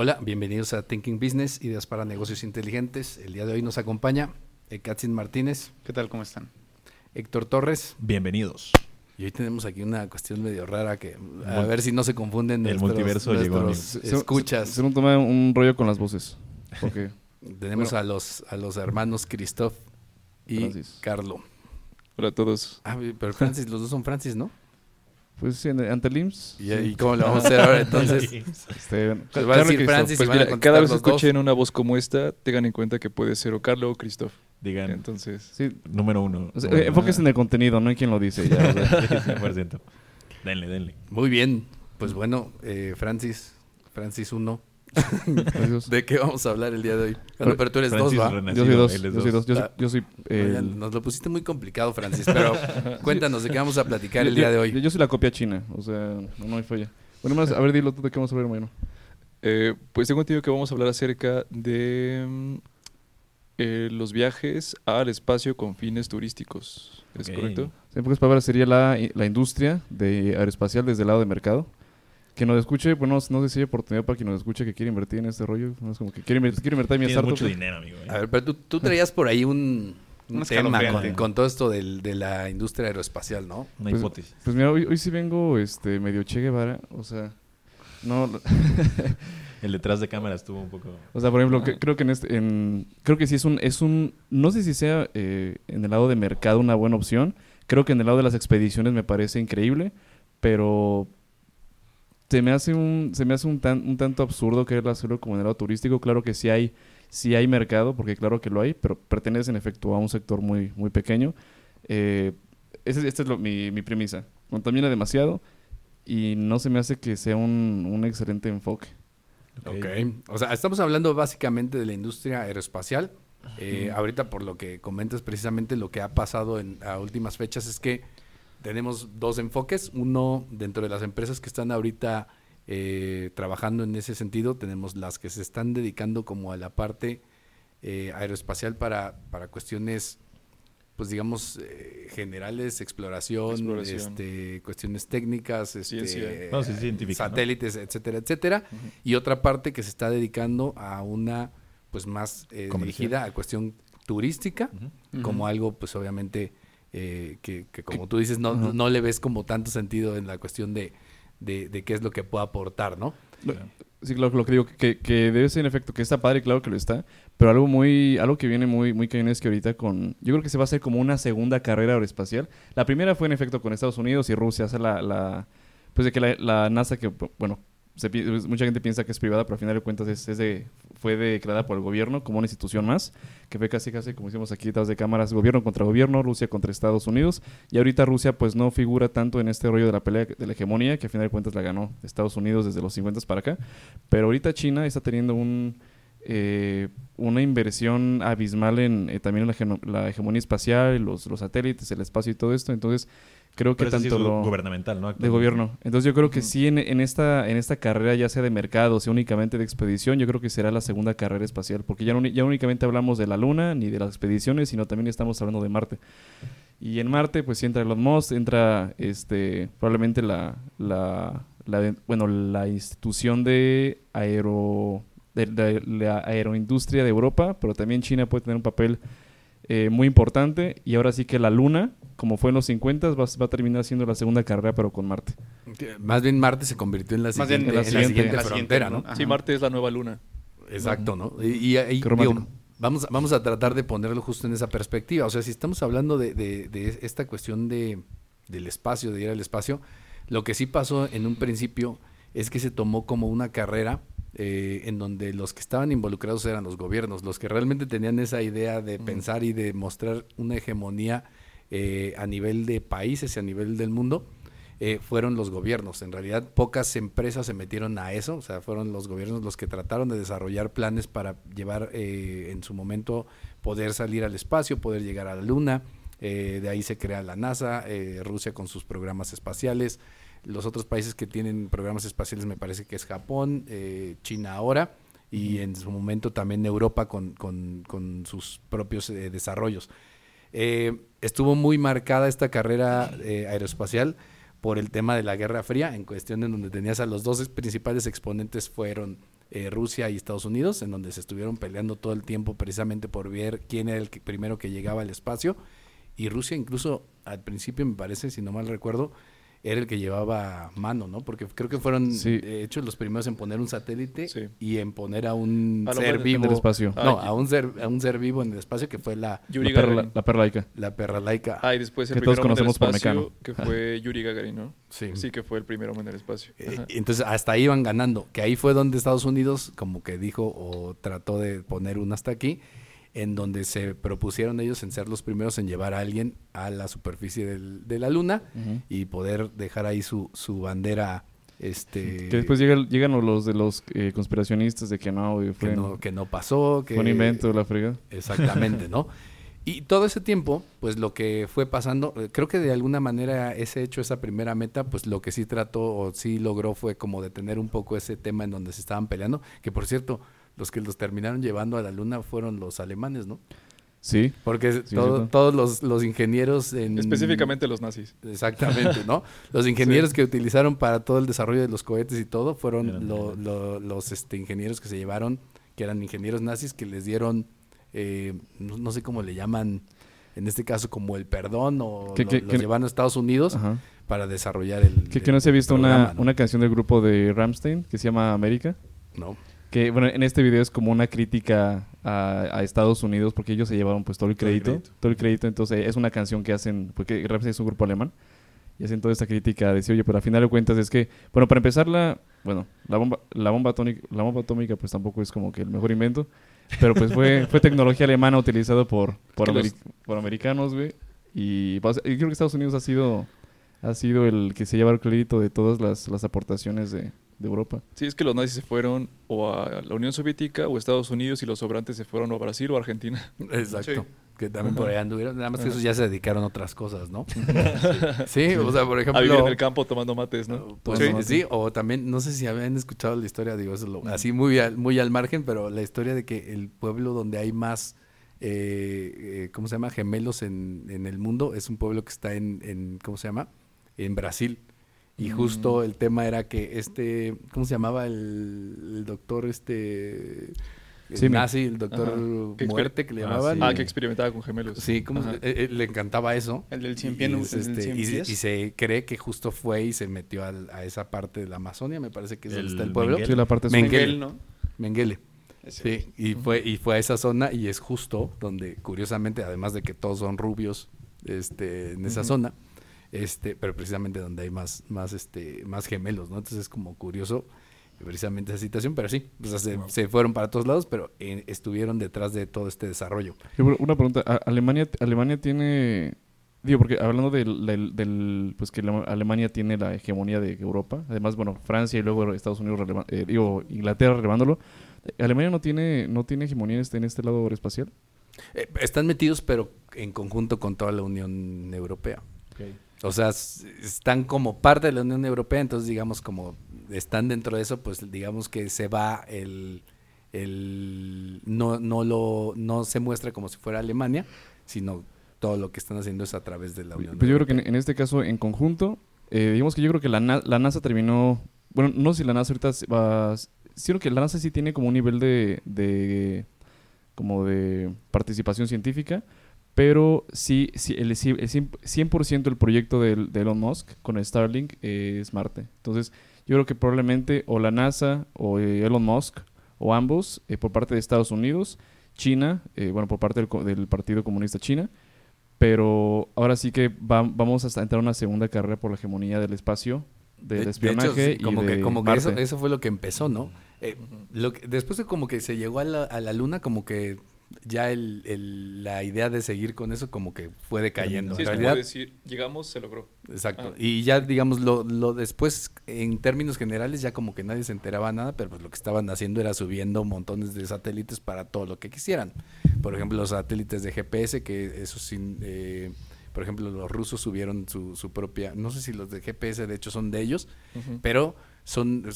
Hola, bienvenidos a Thinking Business, ideas para negocios inteligentes. El día de hoy nos acompaña Katzin Martínez, ¿Qué tal? ¿Cómo están? Héctor Torres. Bienvenidos. Y hoy tenemos aquí una cuestión medio rara que a ver si no se confunden El nuestros, multiverso llegó, nuestros. Se- escuchas. Se, me toma un rollo con las voces. Porque, tenemos bueno. a los a los hermanos Christoph y Francis. Carlo. hola a todos. Ah, pero Francis, los dos son Francis, ¿no? Pues sí, en- ante el IMSS. ¿Y, y cómo lo vamos a hacer ahora entonces? Este, Pues va a decir Cristo. Francis Pues y van a mira, contestar cada vez que los dos. escuchen una voz como esta, tengan en cuenta que puede ser o Carlo o Christoph. Digan, Entonces, Sí, número uno. o sea, Número enfóquese en el contenido, no en quién lo dice. Ya, o sea. 100%. Denle, denle. Muy bien. Pues bueno, eh, Francis, Francis 1. ¿De qué vamos a hablar el día de hoy? Bueno, pero tú eres dos, ¿va? renacido, Yo soy dos. Yo soy dos. Yo soy, Ah, yo soy Oigan, el- nos lo pusiste muy complicado, Francis, pero cuéntanos de qué vamos a platicar el día de hoy. yo soy la copia china. O sea, no, no hay falla. Bueno, más, a ver, dilo tú de qué vamos a hablar, hermano. eh, pues tengo entendido que vamos a hablar acerca de mm, eh, los viajes al espacio con fines turísticos. ¿Es Ok. correcto? En pocas palabras, sería la, la industria de aeroespacial desde el lado de mercado. Que nos escuche, bueno, no sé si hay oportunidad para quien nos escuche que quiere invertir en este rollo. No es como que quiere invertir, quiere invertir en mi startup. mucho dinero, amigo. ¿eh? A ver, pero tú, tú traías por ahí un, un tema con, con todo esto del- de la industria aeroespacial, ¿no? Una Pues- hipótesis. Pues mira, hoy, hoy sí vengo este, medio Che Guevara. O sea, no. El detrás de cámara estuvo un poco... O sea, por ejemplo, que- creo que en este, en, creo que sí es un, es un, no sé si sea eh, en el lado de mercado una buena opción. Creo que en el lado de las expediciones me parece increíble, pero se me hace un, se me hace un, tan, un tanto absurdo querer hacerlo como en el lado turístico. Claro que sí hay, sí hay mercado, porque claro que lo hay, pero pertenece en efecto a un sector muy, muy pequeño. Eh, ese- esta es lo- mi, mi premisa. Contamina demasiado y no se me hace que sea un, un excelente enfoque. Ok. O sea, estamos hablando básicamente de la industria aeroespacial. Eh, ahorita, por lo que comentas precisamente, lo que ha pasado en a últimas fechas es que tenemos dos enfoques. Uno, dentro de las empresas que están ahorita eh, trabajando en ese sentido, tenemos las que se están dedicando como a la parte eh, aeroespacial para, para cuestiones, pues digamos, eh, generales, exploración, Exploración. Este, cuestiones técnicas, este, satélites, etcétera, etcétera. Y otra parte que se está dedicando a una, pues más eh, dirigida a cuestión turística, como algo, pues obviamente, eh, que, que como tú dices, no, no le ves como tanto sentido en la cuestión de, de, de qué es lo que puede aportar, ¿no? Lo- Sí, claro, lo que digo, que, que debe ser en efecto, que está padre, claro que lo está, pero algo muy, algo que viene muy, muy cañón es que ahorita con, yo creo que se va a hacer como una segunda carrera aeroespacial. La primera fue en efecto con Estados Unidos y Rusia, hace la, la pues de que la, la NASA, que bueno, pi- mucha gente piensa que es privada, pero al final de cuentas es, de, fue declarada por el gobierno como una institución más, que fue casi casi como hicimos aquí detrás de cámaras, gobierno contra gobierno, Rusia contra Estados Unidos, y ahorita Rusia pues no figura tanto en este rollo de la pelea de la hegemonía, que al final de cuentas la ganó Estados Unidos desde los 50 para acá, pero ahorita China está teniendo eh, una inversión abismal en eh, también en la, hegemonía espacial, los satélites, el espacio y todo esto, entonces creo que Pero eso sí tanto es lo gubernamental, ¿no? de gobierno. Entonces yo creo que sí en, en esta en esta carrera ya sea de mercado, sea únicamente de expedición, yo creo que será la segunda carrera espacial, porque ya no ya únicamente hablamos de la luna ni de las expediciones, sino también estamos hablando de Marte. Y en Marte pues entra Elon Musk, entra este probablemente la la, la de- bueno, la institución de aero de, de la aeroindustria de Europa, pero también China puede tener un papel eh, muy importante y ahora sí que la luna, como fue en los 50, va, va a terminar siendo la segunda carrera, pero con Marte. Más bien Marte se convirtió en la Más bien siguiente, en la en la siguiente- siguiente en la frontera, siguiente, ¿no? ¿no? Sí. Marte es la nueva luna. Exacto, ¿no? Y, y ahí, Qué romántico. digo, vamos, vamos a tratar de ponerlo justo en esa perspectiva. O sea, si estamos hablando de, de- de esta cuestión de, del espacio, de ir al espacio, lo que sí pasó en un principio es que se tomó como una carrera eh, en donde los que estaban involucrados eran los gobiernos, los que realmente tenían esa idea de pensar y de mostrar una hegemonía eh, a nivel de países y a nivel del mundo. eh, fueron los gobiernos. En realidad, pocas empresas se metieron a eso, o sea, fueron los gobiernos los que trataron de desarrollar planes para llevar eh, en su momento poder salir al espacio, poder llegar a la Luna. Eh, de ahí se crea la NASA, eh, Rusia con sus programas espaciales. Los otros países que tienen programas espaciales me parece que es Japón, eh, China ahora y en su momento también Europa con, con- con sus propios eh, desarrollos. Eh, estuvo muy marcada esta carrera aeroespacial por el tema de la Guerra Fría, en cuestión en donde tenías a los dos principales exponentes fueron eh, Rusia y Estados Unidos, en donde se estuvieron peleando todo el tiempo precisamente por ver quién era el que- primero que llegaba al espacio. Y Rusia incluso al principio, me parece, si no mal recuerdo, era el que llevaba mano, ¿no? Porque creo que fueron Sí. de hecho los primeros en poner un satélite Sí. y en poner a un A ser vivo. en el espacio. No, Ah, a un ser a un ser vivo en el espacio que fue la, Yuri La perla, Gagarin. la perla laica. la perra laica. Ah, y después el Que todos hombre en el conocemos por Mecano. que fue Yuri Gagarin, ¿no? Sí. Sí, que fue el primer hombre en el espacio. Eh, entonces hasta ahí iban ganando, que ahí fue donde Estados Unidos como que dijo o trató de poner un hasta aquí, en donde se propusieron ellos en ser los primeros en llevar a alguien a la superficie del- de la luna y poder dejar ahí su, su bandera, este, Que después llegan, llegan los de los eh, conspiracionistas de que no, fue, que no, que no pasó, que fue un invento, la frega. Exactamente, ¿no? Y todo ese tiempo, pues lo que fue pasando, eh, creo que de alguna manera ese hecho, esa primera meta, pues lo que sí trató o sí logró fue como detener un poco ese tema en donde se estaban peleando, que por cierto, los que los terminaron llevando a la luna fueron los alemanes, ¿no? Sí. Porque Sí, todo- todos los, los ingenieros en... Específicamente los nazis. Exactamente, ¿no? Los ingenieros que utilizaron para todo el desarrollo de los cohetes y todo fueron Eran lo- alemanes. lo- los este, ingenieros que se llevaron, que eran ingenieros nazis, que les dieron, eh, no, no sé cómo le llaman, en este caso como el perdón, o Que- lo- que- los que- llevaron a Estados Unidos Ajá. para desarrollar el... Que, el no se ha visto una, una canción del grupo de Ramstein que se llama América. No. Que bueno, en este video es como una crítica a, a Estados Unidos porque ellos se llevaron pues todo el Todo el crédito. crédito. Todo el crédito. Entonces es una canción que hacen, porque Ramstein es un grupo alemán. Y hacen toda esta crítica de decir, oye, pero al final de cuentas es que, bueno, para empezar la, bueno, la bomba, la bomba atómica, la bomba atómica pues tampoco es como que el mejor invento. Pero pues fue, fue tecnología alemana utilizada por, por, los- por americanos, güey. Y, pues, y creo que Estados Unidos ha sido, ha sido el que se lleva el crédito de todas las, las aportaciones de, de Europa. Sí, es que los nazis se fueron o a la Unión Soviética o a Estados Unidos y los sobrantes se fueron o a Brasil o a Argentina. Exacto. Sí. Que también por allá anduvieron, nada más que esos ya se dedicaron a otras cosas, ¿no? sí, o sea, por ejemplo... A vivir en el campo tomando mates, ¿no? Pues Sí. o también, no sé si habían escuchado la historia, digo, eso lo- así muy al, muy al margen, pero la historia de que el pueblo donde hay más, eh, eh, ¿cómo se llama? Gemelos en, en el mundo, es un pueblo que está en, en ¿cómo se llama? En Brasil. Y justo el tema era que este, ¿cómo se llamaba el, el doctor este el Sí, nazi, el doctor Ajá. Muerte que le Ah, llamaban? sí. Ah, que experimentaba con gemelos. Sí, ¿cómo se- Ajá. eh, eh, le encantaba eso. El del cien Y- pies, y, es, este, cien se- pies. y se cree que justo fue y se metió al- a esa parte de la Amazonia, me parece que es donde El está el pueblo. Mengele. Sí, la parte Mengele. Mengele, ¿no? Mengele. Ese Sí, y fue, y fue a esa zona y es justo donde, curiosamente, además de que todos son rubios este, en esa zona, este, pero precisamente donde hay más, más, este, más gemelos, ¿no? Entonces es como curioso precisamente esa situación, pero sí, o sea, se, se fueron para todos lados, pero eh, estuvieron detrás de todo este desarrollo. Una pregunta, ¿A- Alemania, Alemania tiene, digo, porque hablando del, del- del- pues que Alemania tiene la hegemonía de Europa, además, bueno, Francia y luego Estados Unidos, releva- eh, digo, Inglaterra relevándolo, ¿Alemania no tiene, no tiene hegemonía en este, en este lado espacial? Eh, están metidos, pero en conjunto con toda la Unión Europea. O sea, están como parte de la Unión Europea, entonces digamos como están dentro de eso, pues digamos que se va el, el no, no lo, no se muestra como si fuera Alemania, sino todo lo que están haciendo es a través de la Unión Pues yo creo que Europea. en, en este caso, en conjunto, eh, digamos que yo creo que la, la NASA terminó, bueno, no sé si la NASA ahorita va, sí creo que la NASA sí tiene como un nivel de, de como de participación científica, pero sí, sí el, el 100%, 100% del proyecto del- de, Elon Musk con Starlink eh, es Marte. Entonces, yo creo que probablemente o la NASA o eh, Elon Musk o ambos eh, por parte de Estados Unidos, China, eh, bueno, por parte del, Partido Comunista China, pero ahora sí que va- vamos a entrar a una segunda carrera por la hegemonía del espacio, del De- de espionaje hecho, sí, como y que, de como que Marte. eso, eso fue lo que empezó, ¿no? Eh, lo que- después de como que se llegó a la, a la luna, como que ya el, el- la idea de seguir con eso como que fue decayendo. Sí, en es como realidad, decir, llegamos, se logró. Exacto. Ah. Y ya, digamos, lo, lo después, en términos generales, ya como que nadie se enteraba nada, pero pues lo que estaban haciendo era subiendo montones de satélites para todo lo que quisieran. Por ejemplo, los satélites de GPS, que eso sin... eh, por ejemplo, los rusos subieron su, su propia... No sé si los de GPS, de hecho, son de ellos, pero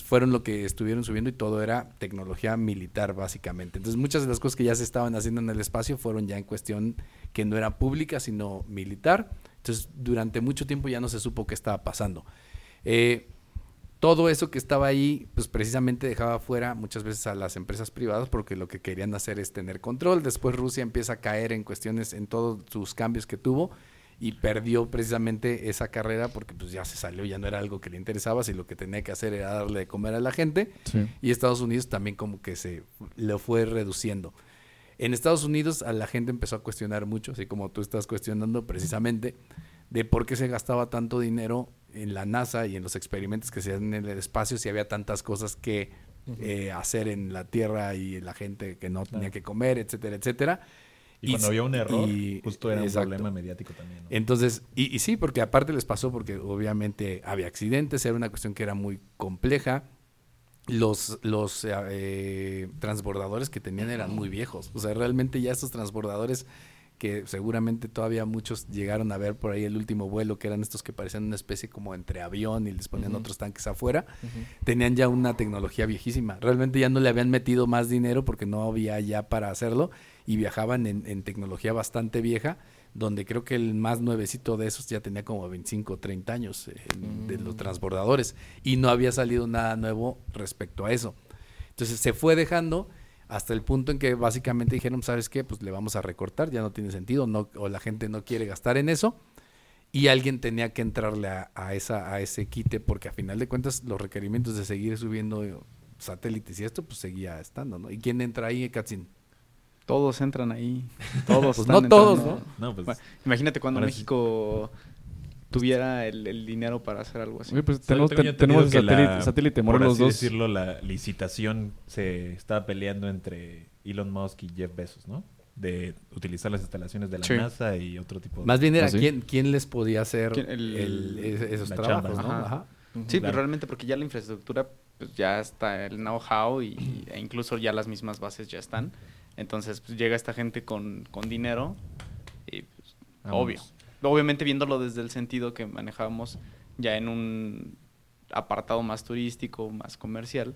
fueron lo que estuvieron subiendo y todo era tecnología militar básicamente. Entonces muchas de las cosas que ya se estaban haciendo en el espacio fueron ya en cuestión que no era pública sino militar. Entonces durante mucho tiempo ya no se supo qué estaba pasando. Eh, todo eso que estaba ahí, pues precisamente dejaba fuera muchas veces a las empresas privadas porque lo que querían hacer es tener control. Después Rusia empieza a caer en cuestiones, en todos sus cambios que tuvo y perdió precisamente esa carrera porque pues ya se salió, ya no era algo que le interesaba, si lo que tenía que hacer era darle de comer a la gente Sí. y Estados Unidos también como que se lo fue reduciendo. En Estados Unidos a la gente empezó a cuestionar mucho, así como tú estás cuestionando precisamente, de por qué se gastaba tanto dinero en la NASA y en los experimentos que se hacían en el espacio si había tantas cosas que eh, hacer en la Tierra y la gente que no tenía que comer, etcétera, etcétera. Y cuando había un error, y- justo era un problema mediático también. ¿no? Entonces, y, y sí, porque aparte les pasó porque obviamente había accidentes, era una cuestión que era muy compleja. Los, los eh, eh, transbordadores que tenían eran muy viejos. O sea, realmente ya estos transbordadores que seguramente todavía muchos llegaron a ver por ahí el último vuelo, que eran estos que parecían una especie como entre avión y les ponían otros tanques afuera, tenían ya una tecnología viejísima. Realmente ya no le habían metido más dinero porque no había ya para hacerlo y viajaban en, en tecnología bastante vieja, donde creo que el más nuevecito de esos ya tenía como 25 o 30 años eh, de los Mm. transbordadores y no había salido nada nuevo respecto a eso. Entonces se fue dejando hasta el punto en que básicamente dijeron, ¿sabes qué? Pues le vamos a recortar, ya no tiene sentido, no, o la gente no quiere gastar en eso. Y alguien tenía que entrarle a, a esa, a ese quite, porque a final de cuentas los requerimientos de seguir subiendo satélites y esto, pues seguía estando, ¿no? ¿Y quién entra ahí, Katzin? Todos entran ahí. Todos. Pues están no todos, entrando. No, pues Bueno, imagínate cuando. México tuviera el, el dinero para hacer algo así. Oye, pues tenemos, tenemos satélite, la- satélite por Morelos así 2. decirlo, la licitación se estaba peleando entre Elon Musk y Jeff Bezos, ¿no? De utilizar las instalaciones de la Sí. NASA y otro tipo de... Más bien era ¿Ah, sí? quién, quién les podía hacer esos trabajos, chamba. ¿no? Ajá. Ajá. Sí, Claro. pero realmente porque ya la infraestructura, pues ya está el know-how y, e incluso ya las mismas bases ya están. Entonces, pues llega esta gente con, con dinero y pues, obvio. Obviamente viéndolo desde el sentido que manejábamos ya en un apartado más turístico, más comercial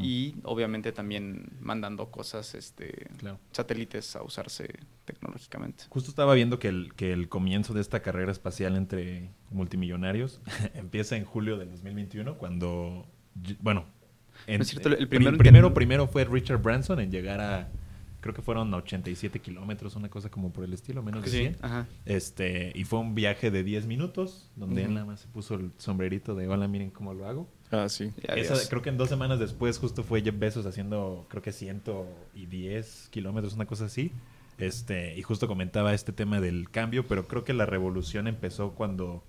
y obviamente también mandando cosas, este, Claro. satélites a usarse tecnológicamente. Justo estaba viendo que el, que el comienzo de esta carrera espacial entre multimillonarios empieza en julio del 2021, cuando, bueno, en- Es cierto, el pri- primero primero, que- primero fue Richard Branson en llegar a, creo que fueron 87 kilómetros, una cosa como por el estilo, menos de 100. Ajá. Este, y fue un viaje de 10 minutos, donde él nada más se puso el sombrerito de hola, miren cómo lo hago. Ah, sí. Esa- creo que en dos semanas después justo fue Jeff Bezos haciendo, creo que 110 kilómetros, una cosa así. Este, y justo comentaba este tema del cambio, pero creo que la revolución empezó cuando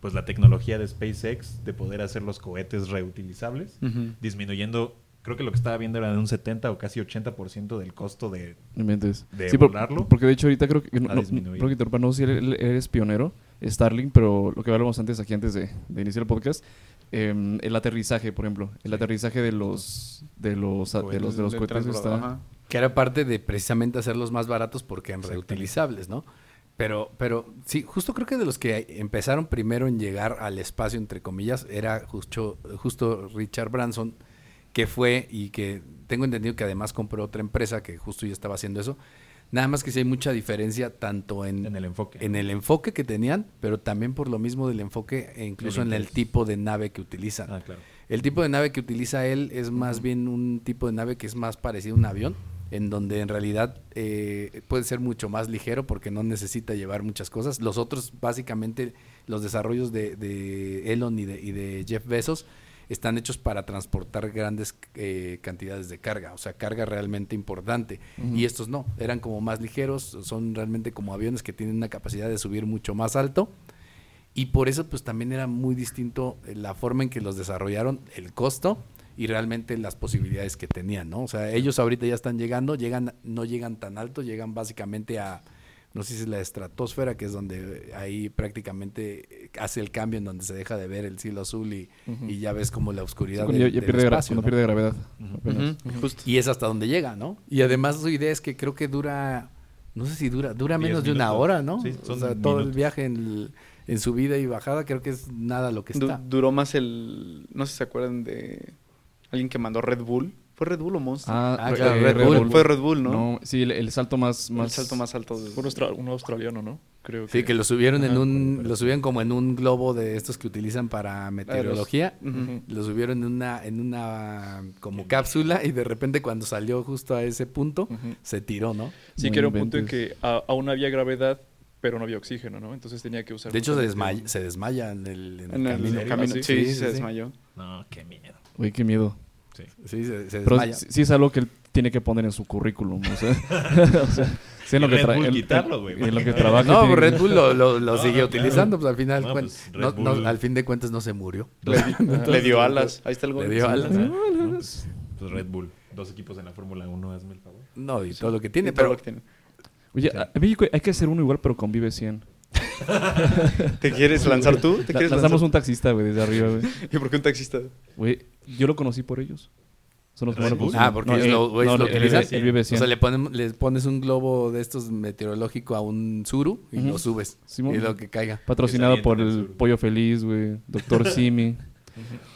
pues la tecnología de SpaceX de poder hacer los cohetes reutilizables, disminuyendo, creo que lo que estaba viendo era de un 70 o casi 80% del costo de... De Sí, por- volarlo, porque de hecho ahorita creo que... No, creo que interrumpa, no sé si eres, pionero, Starlink, pero lo que hablábamos antes aquí, antes de, de iniciar el podcast, eh, el aterrizaje, por ejemplo. El Sí. aterrizaje de los de los, de los, de los cohetes está... Que era parte de precisamente hacerlos más baratos porque eran reutilizables, ¿no? Pero, pero sí, justo creo que de los que empezaron primero en llegar al espacio, entre comillas, era justo, justo Richard Branson, que fue y que tengo entendido que además compró otra empresa que justo ya estaba haciendo eso. Nada más que sí hay mucha diferencia tanto en, en el enfoque. en el enfoque que tenían, pero también por lo mismo del enfoque e incluso El en el tipo de nave que utilizan. Ah, claro. El tipo de nave que utiliza él es más bien un tipo de nave que es más parecido a un avión, en donde en realidad eh, puede ser mucho más ligero porque no necesita llevar muchas cosas. Los otros, básicamente, los desarrollos de, de Elon y de, y de Jeff Bezos están hechos para transportar grandes eh, cantidades de carga, o sea, carga realmente importante. Y estos no, eran como más ligeros, son realmente como aviones que tienen una capacidad de subir mucho más alto. Y por eso pues también era muy distinto eh, la forma en que los desarrollaron, el costo y realmente las posibilidades que tenían, ¿no? O sea, ellos ahorita ya están llegando, llegan, no llegan tan alto, llegan básicamente a, no sé si es la estratosfera, que es donde ahí prácticamente hace el cambio en donde se deja de ver el cielo azul y, y ya ves como la oscuridad Cuando ya, del- ya del pierde, gra- espacio, cuando ¿no? pierde gravedad. Y es hasta donde llega, ¿no? Y además su idea es que creo que dura, no sé si dura, dura menos de una hora, ¿no? Sí, o son sea, todo el viaje en, el- en subida y bajada creo que es nada lo que Du- está. duró más el. No sé si se acuerdan de. Alguien que mandó Red Bull. ¿Fue Red Bull o Monster? Ah, re- claro, eh, Red Bull. Fue Red Bull, ¿no? sí, el, el salto más, el más... salto más alto. de- Fue un, austra- un australiano, ¿no? Creo Sí, que lo subieron en un, lo subieron como en un globo de estos que utilizan para meteorología. Lo subieron en una, en una como cápsula y de repente cuando salió justo a ese punto, se tiró, ¿no? Sí, No que era un punto en que a- aún había gravedad, pero no había oxígeno, ¿no? Entonces tenía que usar... De hecho, se desmaya, se desmaya en el, en el En el camino. camino. ¿Ah, Sí, sí? sí, se desmayó. No, qué miedo. Uy, qué miedo. Sí. Sí, se, se Pero desmaya. sí, sí es algo que él tiene que poner en su currículum. O sea, o sea, sí en lo que Red Bull quitarlo, güey, en lo que trabaja. No, tiene que- Red Bull lo, lo, lo No, sigue no, utilizando, claro. pues al final, No, pues, Red no- no, Bull- al fin de cuentas no se murió. Le, le dio alas. Ahí está el gol. Le dio Sí. alas. Pues Red Bull. Dos equipos en la Fórmula 1, hazme el favor. No, y todo lo que tiene, pero lo que tiene. Oye, a México hay que hacer uno igual, pero con Vive 100. ¿Te quieres lanzar tú? ¿Te La- quieres lanzamos lanzar? un taxista, güey, desde arriba, güey. ¿Y por qué un taxista? Güey, yo lo conocí por ellos. Son los que. Ah, porque No, ellos eh, lo, no, lo utilizan. el- el Vive O 100. sea, le, ponen, le pones un globo de estos meteorológico a un suru y lo subes. Simón. y lo que caiga. Patrocinado por el. Pollo Feliz, güey. Doctor Simi.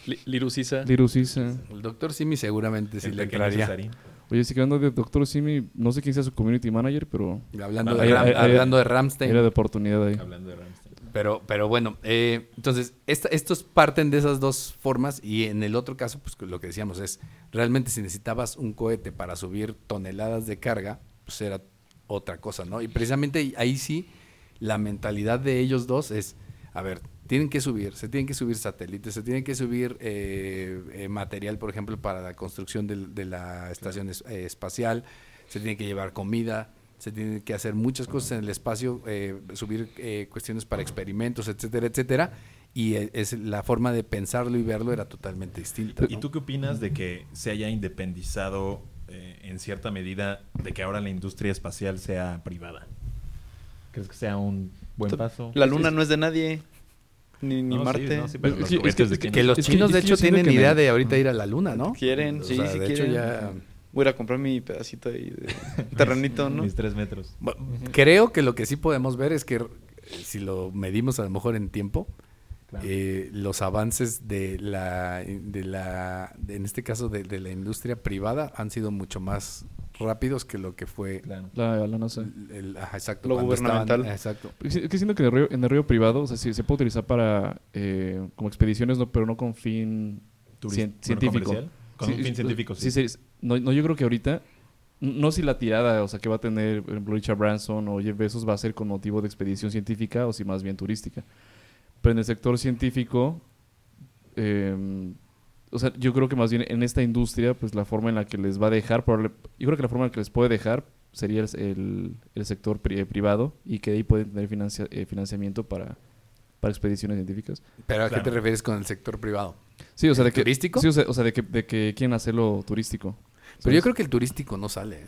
Li- Lirusisa. Lirusisa. El doctor Simi seguramente sí El le entraría. Cesarín. Oye, sí que hablando de Doctor Simi, no sé quién sea su community manager, pero Hablando, Ah, de, Ram- ahí- hablando de Ramstein. era de oportunidad ahí. Hablando de Ramstein. Pero, pero bueno, eh, entonces, esta- estos parten de esas dos formas y en el otro caso, pues lo que decíamos es, realmente si necesitabas un cohete para subir toneladas de carga, pues era otra cosa, ¿no? Y precisamente ahí sí, la mentalidad de ellos dos es, a ver, tienen que subir, se tienen que subir satélites, se tienen que subir eh, eh, material, por ejemplo, para la construcción de, la estación es- eh, espacial, se tiene que llevar comida, se tienen que hacer muchas cosas en el espacio, eh, subir eh, cuestiones para experimentos, etcétera, etcétera. Y es la forma de pensarlo y verlo era totalmente distinta. ¿Y tú qué opinas de que se haya independizado eh, en cierta medida de que ahora la industria espacial sea privada? ¿Crees que sea un buen paso? La luna no es de nadie. Ni, ni No, sí, Marte. no, sí, pero Es los que- es de los chinos, es de hecho, tienen idea de ahorita ir a la luna, ¿no? Quieren, O sí, sea, sí de quieren. hecho ya... Voy a ir a comprar mi pedacito ahí de terrenito, ¿no? Mis tres metros. Bueno, Creo que lo que sí podemos ver es que si lo medimos a lo mejor en tiempo, Claro. eh, los avances de la, de la de- en este caso de, de la industria privada han sido mucho más rápidos que lo que fue Claro. La, la NASA. el, el- ajá, exacto, Lo cuando estaban- gubernamental. exacto. Es que siento que en el río, en el río privado, o sea, sí, se puede utilizar para eh, como expediciones, no, pero no con fin Turis- cien- bueno, científico. comercial. Con un fin científico, sí. sí. sí, no, no, yo creo que ahorita, no si la tirada, o sea, que va a tener, Richard Branson o Jeff Bezos va a ser con motivo de expedición científica o si más bien turística. Pero en el sector científico, eh, o sea, yo creo que más bien en esta industria, pues la forma en la que les va a dejar, probable- yo creo que la forma en la que les puede dejar sería el, el- el sector pri- eh, privado y que de ahí pueden tener financia- eh, financiamiento para, para expediciones científicas. Pero ¿a qué te refieres con el sector privado? Sí, o sea, ¿El de que, turístico? Sí, o sea, o sea, de que, de que quieren hacerlo turístico. Pero yo creo que el turístico no sale. ¿eh?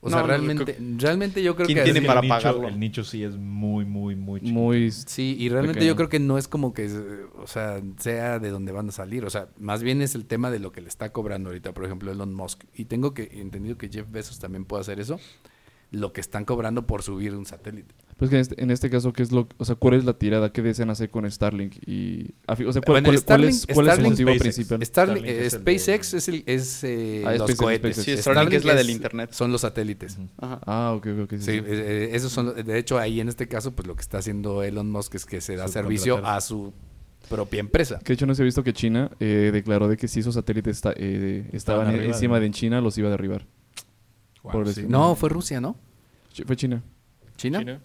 O No, sea, no, realmente, realmente yo creo ¿Quién que... tiene para el nicho? El nicho sí es muy, muy, muy chiquito. muy Sí, y realmente Pequeño. yo creo que no es como que, o sea, sea de donde van a salir. O sea, más bien es el tema de lo que le está cobrando ahorita, por ejemplo, Elon Musk. Y tengo que entendido que Jeff Bezos también puede hacer eso. Lo que están cobrando por subir un satélite. Pues que en este, en este caso, ¿qué es lo, o sea, cuál es la tirada? ¿Qué desean hacer con Starlink? Y, o sea, ¿cuál, Bueno, cuál- cuál Starlink- es, cuál es el Starlink- motivo SpaceX. principal? Starlink, Starlink eh, es el de- SpaceX es, el, es eh, Ah, los SpaceX, cohetes. SpaceX. Sí, Starlink es la del internet. Son los satélites. Ajá. Ah, ok, ok, sí, Sí, sí. eh, eh, esos son, de hecho, ahí en este caso, pues lo que está haciendo Elon Musk es que se da servicio a su propia empresa. Que de hecho no se ha visto que China eh, declaró de que si esos satélites eh, estaban Estaban arriba encima de- de en China, los iba a derribar. Wow, Por sí. decir- No, fue Rusia, ¿no? Ch- Fue China. ¿China? China.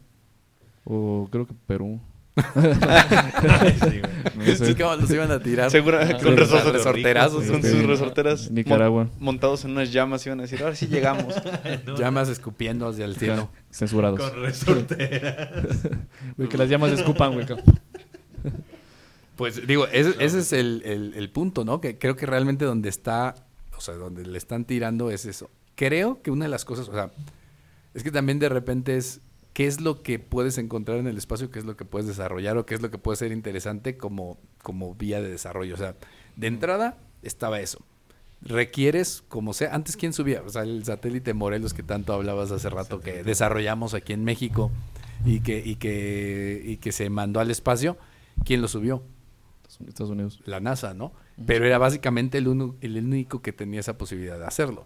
O creo que Perú. Sí, güey. No sé. Sí, como los iban a tirar. Segura- Ajá. con Sí, resorte- resorterazos. Con Sí. sus resorteras. Nicaragua. mon- montados en unas llamas iban a decir, ahora sí llegamos. Llamas escupiendo hacia el cielo. Censurados. Con resorteras. Güey, que las llamas escupan, güey. Pues Pues digo, ese, ese es el, el- el punto, ¿no? Que creo que realmente donde está, o sea, donde le están tirando es eso. Creo que una de las cosas, o sea, es que también de repente es qué es lo que puedes encontrar en el espacio, qué es lo que puedes desarrollar o qué es lo que puede ser interesante como, como vía de desarrollo. O sea, de entrada estaba eso. Requieres, como sea, antes quién subía, o sea, el satélite Morelos que tanto hablabas hace rato que desarrollamos aquí en México y que, y que, y que se mandó al espacio, ¿quién lo subió? Estados Unidos. la NASA, ¿no? Pero era básicamente el, uno- el único que tenía esa posibilidad de hacerlo.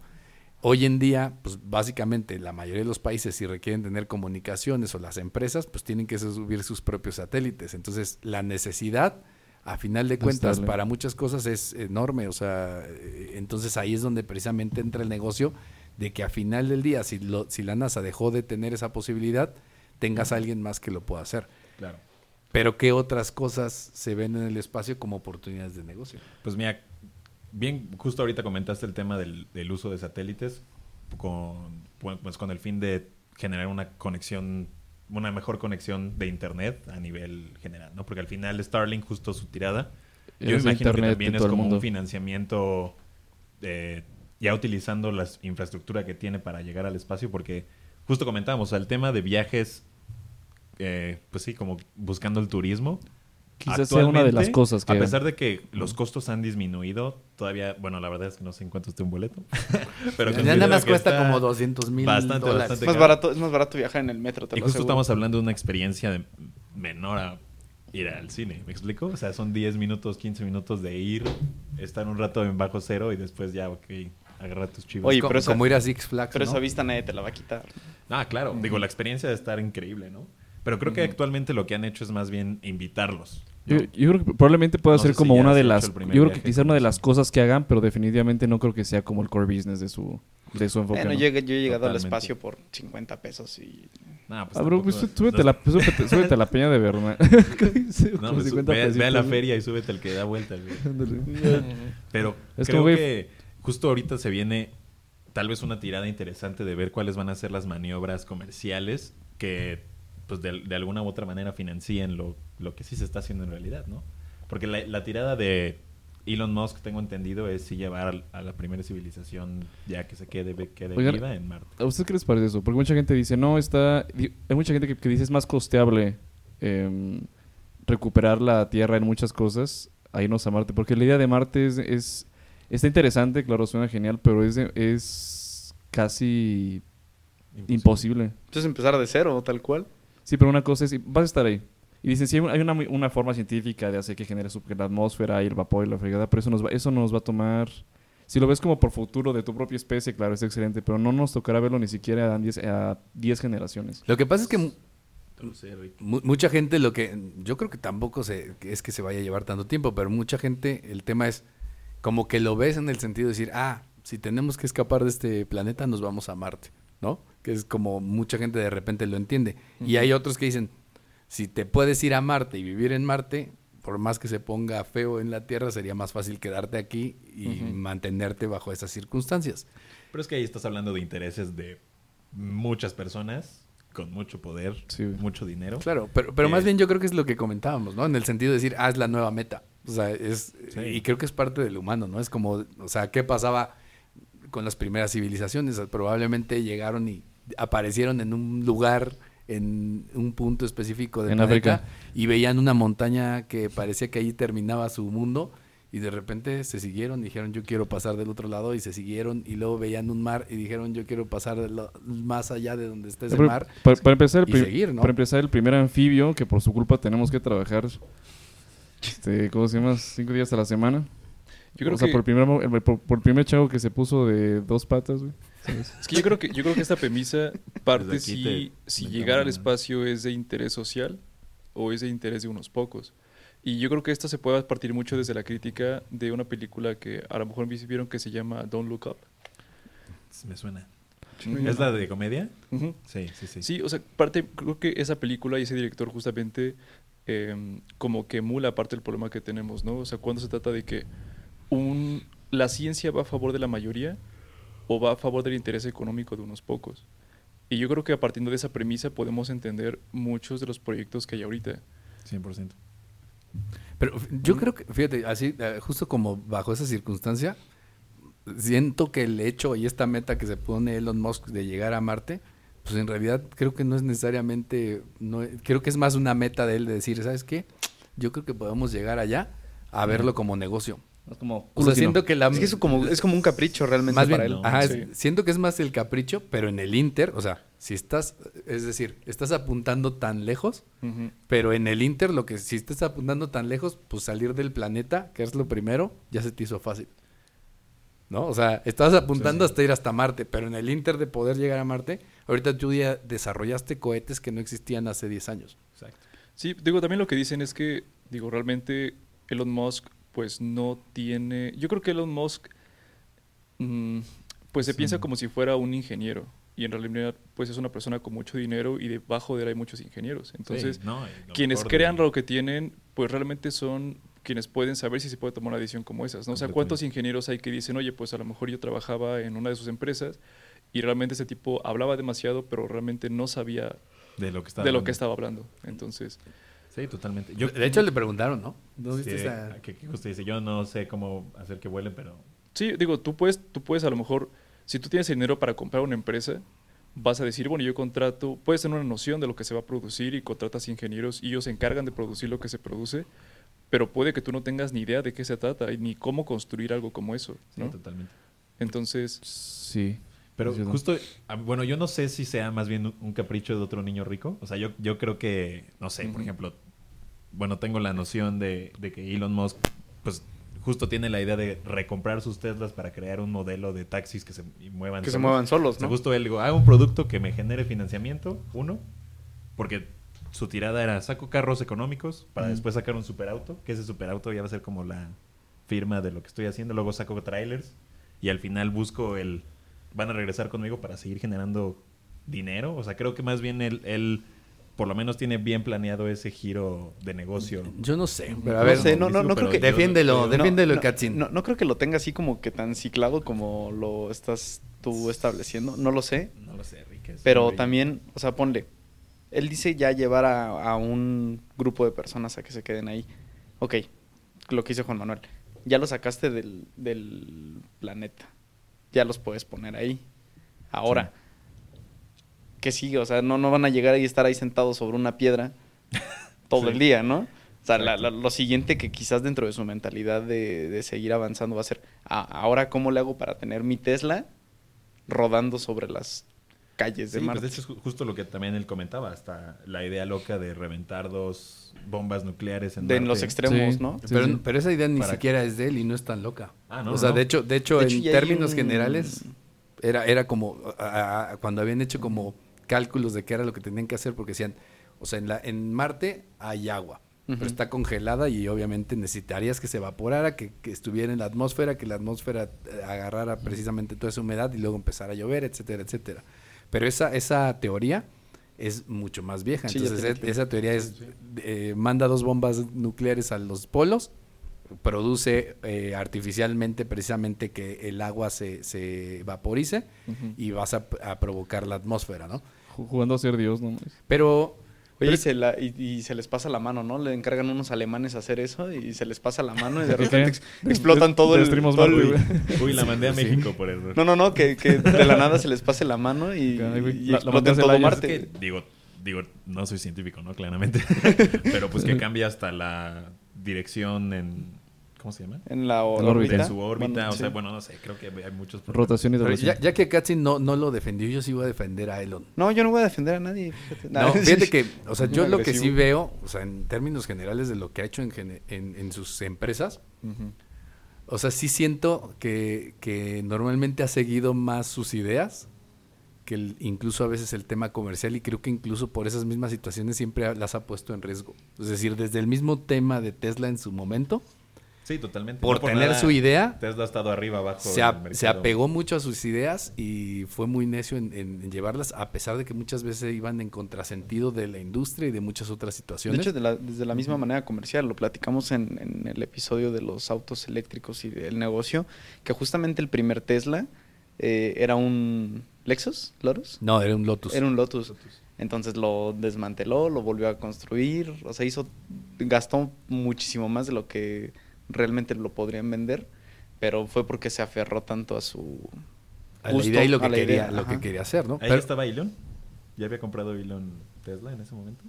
Hoy en día, pues básicamente la mayoría de los países, si requieren tener comunicaciones o las empresas, pues tienen que subir sus propios satélites. Entonces, la necesidad, a final de cuentas, Estable. para muchas cosas es enorme. O sea, eh, entonces ahí es donde precisamente entra el negocio de que a final del día, si, lo, si la NASA dejó de tener esa posibilidad, tengas a alguien más que lo pueda hacer. Claro. Pero ¿qué otras cosas se ven en el espacio como oportunidades de negocio? Pues mira, bien, justo ahorita comentaste el tema del, del uso de satélites con, pues, con el fin de generar una conexión, una mejor conexión de internet a nivel general, ¿no? Porque al final Starlink, justo su tirada, yo Es imagino que también es como un financiamiento eh, ya utilizando la infraestructura que tiene para llegar al espacio, porque justo comentábamos, el tema de viajes, eh, pues sí, como buscando el turismo. Quizás sea una de las cosas que... A pesar de que los costos han disminuido, todavía, bueno, la verdad es que no sé en cuánto esté un boleto. pero Ya nada más cuesta como 200 mil bastante, dólares. bastante Es más, barato, es más barato viajar en el metro, te Y lo justo aseguro. estamos hablando de una experiencia de menor a ir al cine, ¿me explico? O sea, son 10 minutos, 15 minutos de ir, estar un rato en bajo cero y después ya, ok, agarra tus chivas. Oye, pero esa- como ir a Six Flags, Pero ¿no? esa vista nadie te la va a quitar. Ah, claro. Digo, la experiencia de estar increíble, ¿no? Pero creo que actualmente lo que han hecho es más bien invitarlos. ¿no? Yo, yo creo que probablemente pueda No ser si como una de las... Yo creo que quizá una de las cosas que hagan, pero definitivamente no creo que sea como el core business de su, de su enfoque. Bueno, ¿no? yo, yo he llegado al espacio por 50 pesos y... Nah, pues Ah, bro, pues tú- súbete, a la, súbete, súbete a la peña de Bernal. No, pues, ve, ve a la feria y súbete el que da vueltas. güey. Pero Es creo como, que justo ahorita se viene tal vez una tirada interesante de ver cuáles van a ser las maniobras comerciales que pues de, de alguna u otra manera financien lo, lo que sí se está haciendo en realidad, ¿no? Porque la, la tirada de Elon Musk, tengo entendido, es sí llevar a la primera civilización ya que se quede, quede Oigan, viva en Marte. ¿A usted qué les parece eso? Porque mucha gente dice, no, está... Hay mucha gente que, que dice es más costeable em, recuperar la Tierra en muchas cosas a irnos a Marte. Porque la idea de Marte es... es- está interesante, claro, suena genial, pero es, de- es casi imposible. Entonces empezar de cero, tal cual. Sí, pero una cosa es, vas a estar ahí. Y dicen, sí, hay una, una forma científica de hacer que genere su- que la atmósfera y el vapor y la fregada, pero eso nos, va, eso nos va a tomar... Si lo ves como por futuro de tu propia especie, claro, es excelente, pero no nos tocará verlo ni siquiera a 10 a 10 generaciones. Lo que pasa es que mucha gente lo que... Yo creo que tampoco se, es que se vaya a llevar tanto tiempo, pero mucha gente, el tema es como que lo ves en el sentido de decir, ah, si tenemos que escapar de este planeta, nos vamos a Marte, ¿no? Que es como mucha gente de repente lo entiende. Y hay otros que dicen, si te puedes ir a Marte y vivir en Marte, por más que se ponga feo en la Tierra, sería más fácil quedarte aquí y mantenerte bajo esas circunstancias. Pero es que ahí estás hablando de intereses de muchas personas con mucho poder, Sí, mucho dinero. Claro, pero, pero Eh, más bien yo creo que es lo que comentábamos, ¿no? En el sentido de decir, ah, es la nueva meta. O sea, es... Sí. Y creo que es parte del humano, ¿no? Es como, o sea, ¿qué pasaba con las primeras civilizaciones? Probablemente llegaron y aparecieron en un lugar, en un punto específico del En planeta, África. y veían una montaña que parecía que ahí terminaba su mundo. Y de repente se siguieron, dijeron yo quiero pasar del otro lado y se siguieron y luego veían un mar y dijeron yo quiero pasar de lo- más allá de donde está ese Pero, mar. para, para empezar, el y seguir, ¿no? para empezar, el primer anfibio que por su culpa tenemos que trabajar, este, ¿cómo se llama? Cinco días a la semana. Yo creo o sea, que, por, el primer, el- por, por el primer chavo que se puso de dos patas, güey. ¿sabes? es que yo creo que yo creo que esta premisa parte si, te- si llegar al espacio es de interés social o es de interés de unos pocos. Y yo creo que esto se puede partir mucho desde la crítica de una película que a lo mejor vieron que se llama Don't Look Up. Me suena. ¿Es la de comedia? Sí, sí, sí. Sí, o sea, parte, creo que esa película y ese director justamente em, como que emula parte del problema que tenemos, ¿no? O sea, cuando se trata de que un, la ciencia va a favor de la mayoría o va a favor del interés económico de unos pocos. Y yo creo que a partir de esa premisa podemos entender muchos de los proyectos que hay ahorita. 100%. Pero yo creo que, fíjate, así, eh, justo como bajo esa circunstancia, siento que el hecho y esta meta que se pone Elon Musk de llegar a Marte, pues en realidad creo que no es necesariamente, no, creo que es más una meta de él de decir, ¿sabes qué? Yo creo que podemos llegar allá a verlo como negocio. Es como O sea, siento que la... Es que es como, es como un capricho realmente más para bien, él. ajá, es- siento que es más el capricho, pero en el Inter, o sea, si estás, es decir, estás apuntando tan lejos, pero en el Inter lo que si estás apuntando tan lejos, pues salir del planeta, que es lo primero, ya se te hizo fácil. ¿No? O sea, estás apuntando hasta ir hasta Marte, pero en el Inter de poder llegar a Marte, ahorita tú ya desarrollaste cohetes que no existían hace 10 años. Exacto. Sí, digo, también lo que dicen es que, digo, realmente Elon Musk, pues no tiene. Yo creo que Elon Musk, mm, pues se Sí. piensa como si fuera un ingeniero. Y en realidad, pues es una persona con mucho dinero y debajo de él hay muchos ingenieros. Entonces, Sí, no, quienes crean de- lo que tienen, pues realmente son quienes pueden saber si se puede tomar una decisión como esas. ¿no? O sea, ¿cuántos ingenieros hay que dicen, oye, pues a lo mejor yo trabajaba en una de sus empresas y realmente ese tipo hablaba demasiado, pero realmente no sabía de lo que estaba de lo que estaba hablando? Entonces, Sí, totalmente. Yo, de hecho, le preguntaron, ¿no? ¿No Sí, viste esa- que, que justo dice, yo no sé cómo hacer que vuelen, pero Sí, digo, tú puedes, tú puedes a lo mejor, si tú tienes el dinero para comprar una empresa, vas a decir, bueno, yo contrato, puedes tener una noción de lo que se va a producir y contratas ingenieros y ellos se encargan de producir lo que se produce, pero puede que tú no tengas ni idea de qué se trata y ni cómo construir algo como eso, sí, ¿no? totalmente. Entonces, Sí. Pero justo, ah, bueno, yo no sé si sea más bien un- capricho de otro niño rico. O sea, yo, yo creo que, no sé, por ejemplo, bueno, tengo la noción de, de que Elon Musk, pues justo tiene la idea de recomprar sus Teslas para crear un modelo de taxis que se muevan que se muevan solos, O sea, ¿no? justo él digo, haga un producto que me genere financiamiento, uno, porque su tirada era saco carros económicos para después sacar un superauto, que ese superauto ya va a ser como la firma de lo que estoy haciendo, luego saco trailers y al final busco el van a regresar conmigo para seguir generando dinero, o sea, creo que más bien él, él por lo menos tiene bien planeado ese giro de negocio. Yo no sé, pero a No ver, sé, no, no, no creo que- defiéndelo, yo- defiéndelo, no, Katzin. no, no creo que lo tenga así como que tan ciclado como lo estás tú estableciendo, no lo sé, No lo sé, Rick. Pero también, o sea, ponle. Él dice ya llevar a, a un grupo de personas a que se queden ahí. Ok, lo que dice Juan Manuel. Ya los sacaste del, del planeta. Ya los puedes poner ahí. Ahora, ¿qué sigue? O sea, no, no van a llegar ahí y estar ahí sentados sobre una piedra todo Sí. el día, ¿no? O sea, la- lo siguiente que quizás dentro de su mentalidad de, de seguir avanzando va a ser, "Ah, ahora cómo le hago para tener mi Tesla rodando sobre las calles de Sí, Marte. pues eso es ju- justo lo que también él comentaba, hasta la idea loca de reventar dos bombas nucleares en de en los Marte. extremos, Sí. ¿no? Sí, pero, sí. pero esa idea ni Para- siquiera es de él y no es tan loca. Ah, no, o sea, no. de hecho, de hecho, De hecho, en términos un- generales, era, era como a- a- cuando habían hecho como cálculos de qué era lo que tenían que hacer, porque decían, o sea, en, la, en Marte hay agua, pero está congelada y obviamente necesitarías que se evaporara, que, que estuviera en la atmósfera, que la atmósfera eh, agarrara precisamente toda esa humedad y luego empezara a llover, etcétera, etcétera. Pero esa, esa teoría es mucho más vieja. Sí, Entonces, e- esa teoría es, eh, manda dos bombas nucleares a los polos, produce eh, artificialmente precisamente que el agua se, se vaporice y vas a, a provocar la atmósfera, ¿no? Ju- Jugando a ser Dios, ¿no? Pero Oye, y se, la- y, y se les pasa la mano, ¿no? Le encargan unos alemanes a hacer eso y se les pasa la mano y de ¿Qué repente ex- explotan todo el... Todo el- Marte, Uy, la mandé a Sí. México por error. No, no, no, que, que de la nada se les pase la mano y, güey, y la- la todo. Marte. Es que, digo, digo, no soy científico, ¿no? Claramente. Pero pues que cambia hasta la dirección en... ¿Cómo se llama? En la, órbita. En su órbita. Bueno, o sea, bueno, no sé, creo que hay muchos problemas. Rotación y ya, ya que Katzin no, no lo defendió, yo sí voy a defender a Elon. No, yo no voy a defender a nadie. Fíjate, No, fíjate que, o sea, yo lo que sí veo, o sea, en términos generales de lo que ha hecho en, en, en sus empresas, o sea, sí siento que, que normalmente ha seguido más sus ideas que el- incluso a veces el tema comercial y creo que incluso por esas mismas situaciones siempre las ha puesto en riesgo. Es decir, desde el mismo tema de Tesla en su momento, Sí, totalmente. por No tener nada, su idea, Tesla ha estado arriba, abajo. se, a- apegó mucho a sus ideas y fue muy necio en, en- en llevarlas, a pesar de que muchas veces iban en contrasentido de la industria y de muchas otras De situaciones. hecho, de la- desde la misma manera comercial, lo platicamos en, en el episodio de los autos eléctricos y del negocio, que justamente el primer Tesla eh, era un Lexus, Lotus. no, era un Lotus. Era un Lotus. Entonces lo desmanteló, lo volvió a construir, o sea, hizo gastó muchísimo más de lo que realmente lo podrían vender, pero fue porque se aferró tanto a su A la idea y lo a que, la quería, idea, lo que quería hacer, ¿no? Ahí Pero- estaba Elon. ¿Ya había comprado Elon Tesla en ese momento?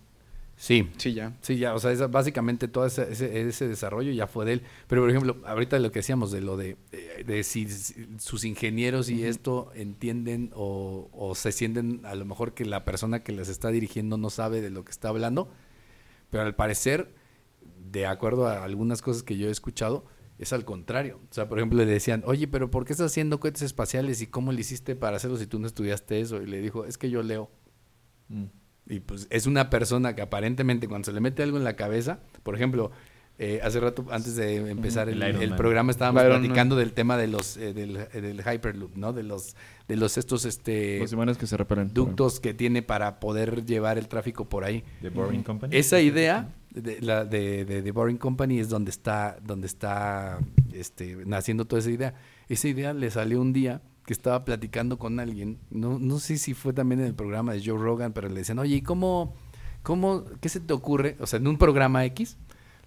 sí, Sí, ya. Sí, ya, o sea, esa- básicamente todo ese, ese, ese desarrollo ya fue de él. Pero, por ejemplo, ahorita lo que decíamos de lo de, eh, de si, si sus ingenieros y esto entienden o, o se sienten a lo mejor que la persona que les está dirigiendo no sabe de lo que está hablando. Pero al parecer, de acuerdo a algunas cosas que yo he escuchado, es al contrario. O sea, por ejemplo, le decían, oye, pero ¿por qué estás haciendo cohetes espaciales y cómo le hiciste para hacerlo si tú no estudiaste eso? Y le dijo, es que yo leo. Mm. Y pues es una persona que aparentemente cuando se le mete algo en la cabeza, por ejemplo, eh, hace rato antes de empezar el, programa estábamos Iron Man. platicando del tema de los eh, del, eh, del Hyperloop, ¿no? De los de los estos este Los que se repelen. ductos que tiene para poder llevar el tráfico por ahí. The Boring Company. Esa idea de la de, de, The Boring Company es donde está donde está este naciendo toda esa idea. Esa idea le salió un día que estaba platicando con alguien, no, no sé si fue también en el programa de Joe Rogan, pero le decían, oye, ¿y cómo, cómo, qué se te ocurre? O sea, en un programa X,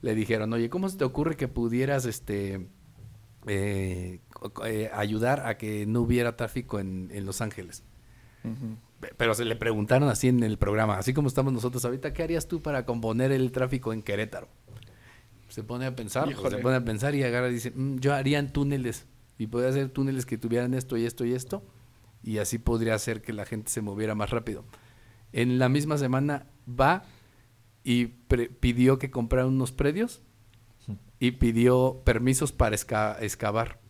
le dijeron, oye, ¿cómo se te ocurre que pudieras este eh, eh, ayudar a que no hubiera tráfico en, en Los Ángeles? Pero se le preguntaron así en el programa, así como estamos nosotros ahorita, ¿qué harías tú para componer el tráfico en Querétaro? Se pone a pensar, pues, se pone a pensar y agarra y dice, "Mm, yo haría en túneles y podría hacer túneles que tuvieran esto y esto y esto y así podría hacer que la gente se moviera más rápido. En la misma semana va y pre- pidió que comprara unos predios y pidió permisos para excavar.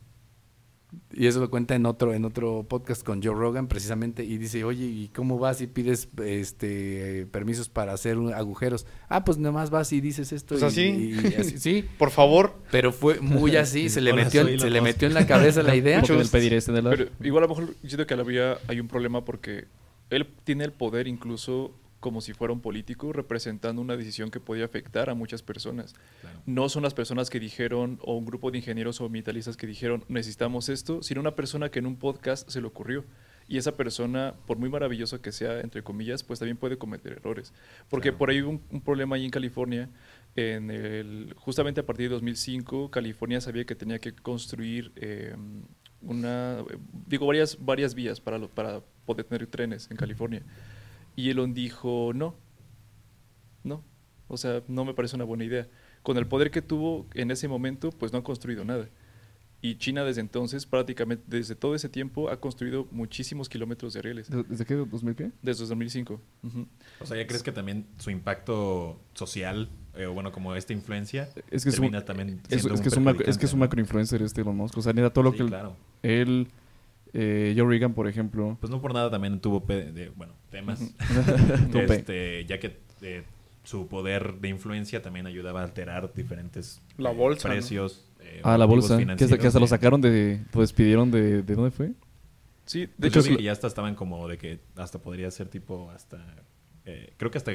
Y eso lo cuenta en otro, en otro podcast con Joe Rogan, precisamente, y dice, oye, ¿y cómo vas y pides este permisos para hacer un- agujeros? Ah, pues nada más vas y dices esto. Pues y- así. y así, sí, Por favor. pero fue muy así, se le Hola, metió, se le metió en la cabeza la idea. Porque del pedir este de la... Pero igual a lo mejor siento que a la vía hay un problema porque él tiene el poder incluso como si fuera un político representando una decisión que podía afectar a muchas personas. Claro. No son las personas que dijeron o un grupo de ingenieros o ambientalistas que dijeron necesitamos esto, sino una persona que en un podcast se le ocurrió. Y esa persona, por muy maravilloso que sea, entre comillas, pues también puede cometer errores. Porque Claro. por ahí hubo un, un problema ahí en California. En el, justamente a partir de 2005, California sabía que tenía que construir eh, una, digo, varias, varias vías para, lo- para poder tener trenes en California. Y Elon dijo, no, no, o sea, no me parece una buena idea. Con el poder que tuvo en ese momento, pues no ha construido nada. Y China desde entonces, prácticamente desde todo ese tiempo, ha construido muchísimos kilómetros de rieles. ¿De- ¿Desde qué? ¿2000 qué? Desde 2005. Ujú. O sea, ¿ya crees que también su impacto social, eh, o bueno, como esta influencia, Es que es un, termina también es, siendo es un que es un macro, es que es un macroinfluencer este Elon Musk. O sea, todo lo Sí, que él, claro. él, eh, Joe Reagan, por ejemplo, Pues no por nada también tuvo, de, bueno, temas. Este, ya que eh, su poder de influencia también ayudaba a alterar diferentes La eh, bolsa, ¿no? precios. eh, Ah, la bolsa. Que hasta, que hasta financieros lo de- sacaron de... Lo despidieron de... ¿De dónde fue? Sí, de De hecho, hecho, es- que ya hasta estaban como de que hasta podría ser tipo hasta eh, creo que hasta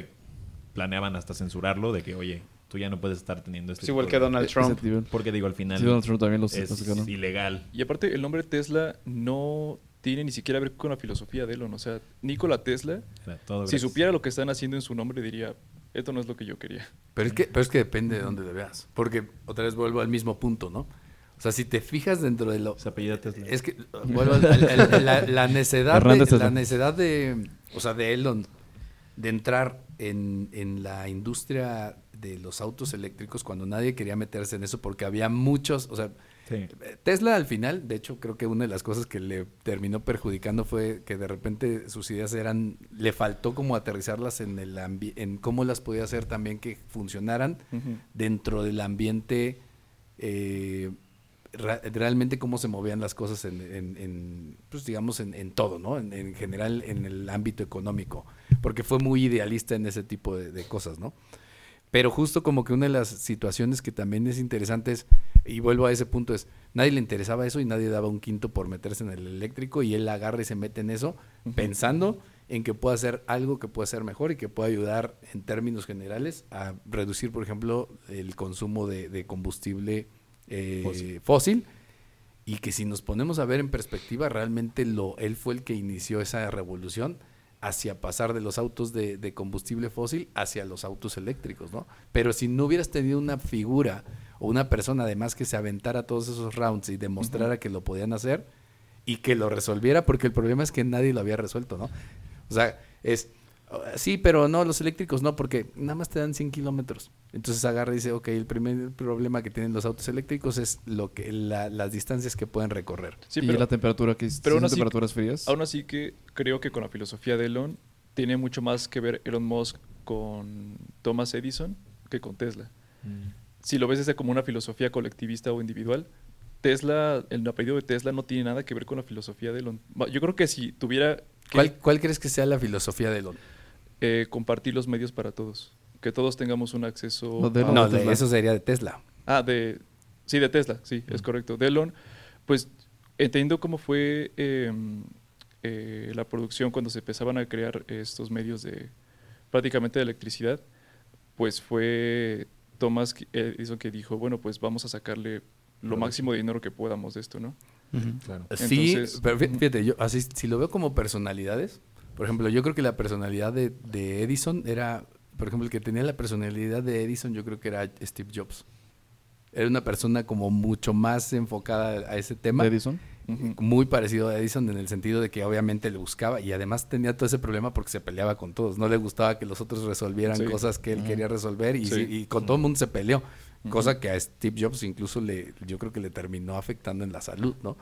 planeaban hasta censurarlo de que oye tú ya no puedes estar teniendo este Es igual que Donald Trump. porque digo al final Sí, Donald Trump también los, es los ilegal Y aparte, el nombre Tesla no tiene ni siquiera que ver con la filosofía de Elon. O sea, Nikola Tesla, todo si supiera lo que están haciendo en su nombre, diría, esto no es lo que yo quería. Pero es que, pero es que depende de dónde le veas. Porque otra vez vuelvo al mismo punto, ¿no? O sea, si te fijas dentro de lo... se apellida Tesla Es que vuelvo al- al- al- la, la necedad de, la necedad de, o sea, de Elon de entrar en, en la industria de los autos eléctricos cuando nadie quería meterse en eso porque había muchos, o sea, Sí. Tesla al final, de hecho, creo que una de las cosas que le terminó perjudicando fue que de repente sus ideas eran, le faltó como aterrizarlas en el en cómo las podía hacer también que funcionaran dentro del ambiente, eh, realmente cómo se movían las cosas en, en- en, pues digamos, en, en todo, ¿no? En, en general, en el ámbito económico, porque fue muy idealista en ese tipo de, de cosas, ¿no? Pero justo como que una de las situaciones que también es interesante es, y vuelvo a ese punto, es, nadie le interesaba eso y nadie daba un quinto por meterse en el eléctrico y él agarra y se mete en eso pensando en que pueda hacer algo que pueda ser mejor y que pueda ayudar en términos generales a reducir, por ejemplo, el consumo de, de combustible eh, Fósil. fósil. y que si nos ponemos a ver en perspectiva, realmente lo, él fue el que inició esa revolución hacia pasar de los autos de, de combustible fósil hacia los autos eléctricos, ¿no? Pero si no hubieras tenido una figura o una persona además que se aventara todos esos rounds y demostrara que lo podían hacer y que lo resolviera, porque el problema es que nadie lo había resuelto, ¿no? O sea, es, sí, pero no, los eléctricos no, porque nada más te dan 100 kilómetros. Entonces agarra y dice, ok, el primer problema que tienen los autos eléctricos es lo que la- las distancias que pueden recorrer. Sí, y pero, la temperatura que pero aún así- temperaturas frías. aún así que creo que con la filosofía de Elon tiene mucho más que ver Elon Musk con Thomas Edison que con Tesla. Si lo ves desde como una filosofía colectivista o individual, Tesla, el apellido de Tesla no tiene nada que ver con la filosofía de Elon. Yo creo que si tuviera que ¿Cuál, cuál crees que sea la filosofía de Elon? Eh, compartir los medios para todos, que todos tengamos un acceso. No, de Elon No, eso sería de Tesla. Ah, de. Sí, de Tesla, sí, es correcto. De Elon, pues entiendo cómo fue eh, eh, la producción cuando se empezaban a crear estos medios de prácticamente de electricidad, pues fue Thomas Edison que dijo, bueno, pues vamos a sacarle lo máximo de dinero que podamos de esto, ¿no? Claro. Sí, pero fí- fíjate, yo así si lo veo como personalidades, por ejemplo, yo creo que la personalidad de, de Edison era, por ejemplo, el que tenía la personalidad de Edison, yo creo que era Steve Jobs. Era una persona como mucho más enfocada a ese tema. Edison. Muy parecido a Edison en el sentido de que obviamente le buscaba y además tenía todo ese problema porque se peleaba con todos. No le gustaba que los otros resolvieran Sí. cosas que él quería resolver y, Sí. sí- y con todo el mundo se peleó. Cosa que a Steve Jobs incluso le, yo creo que le terminó afectando en la salud, ¿no?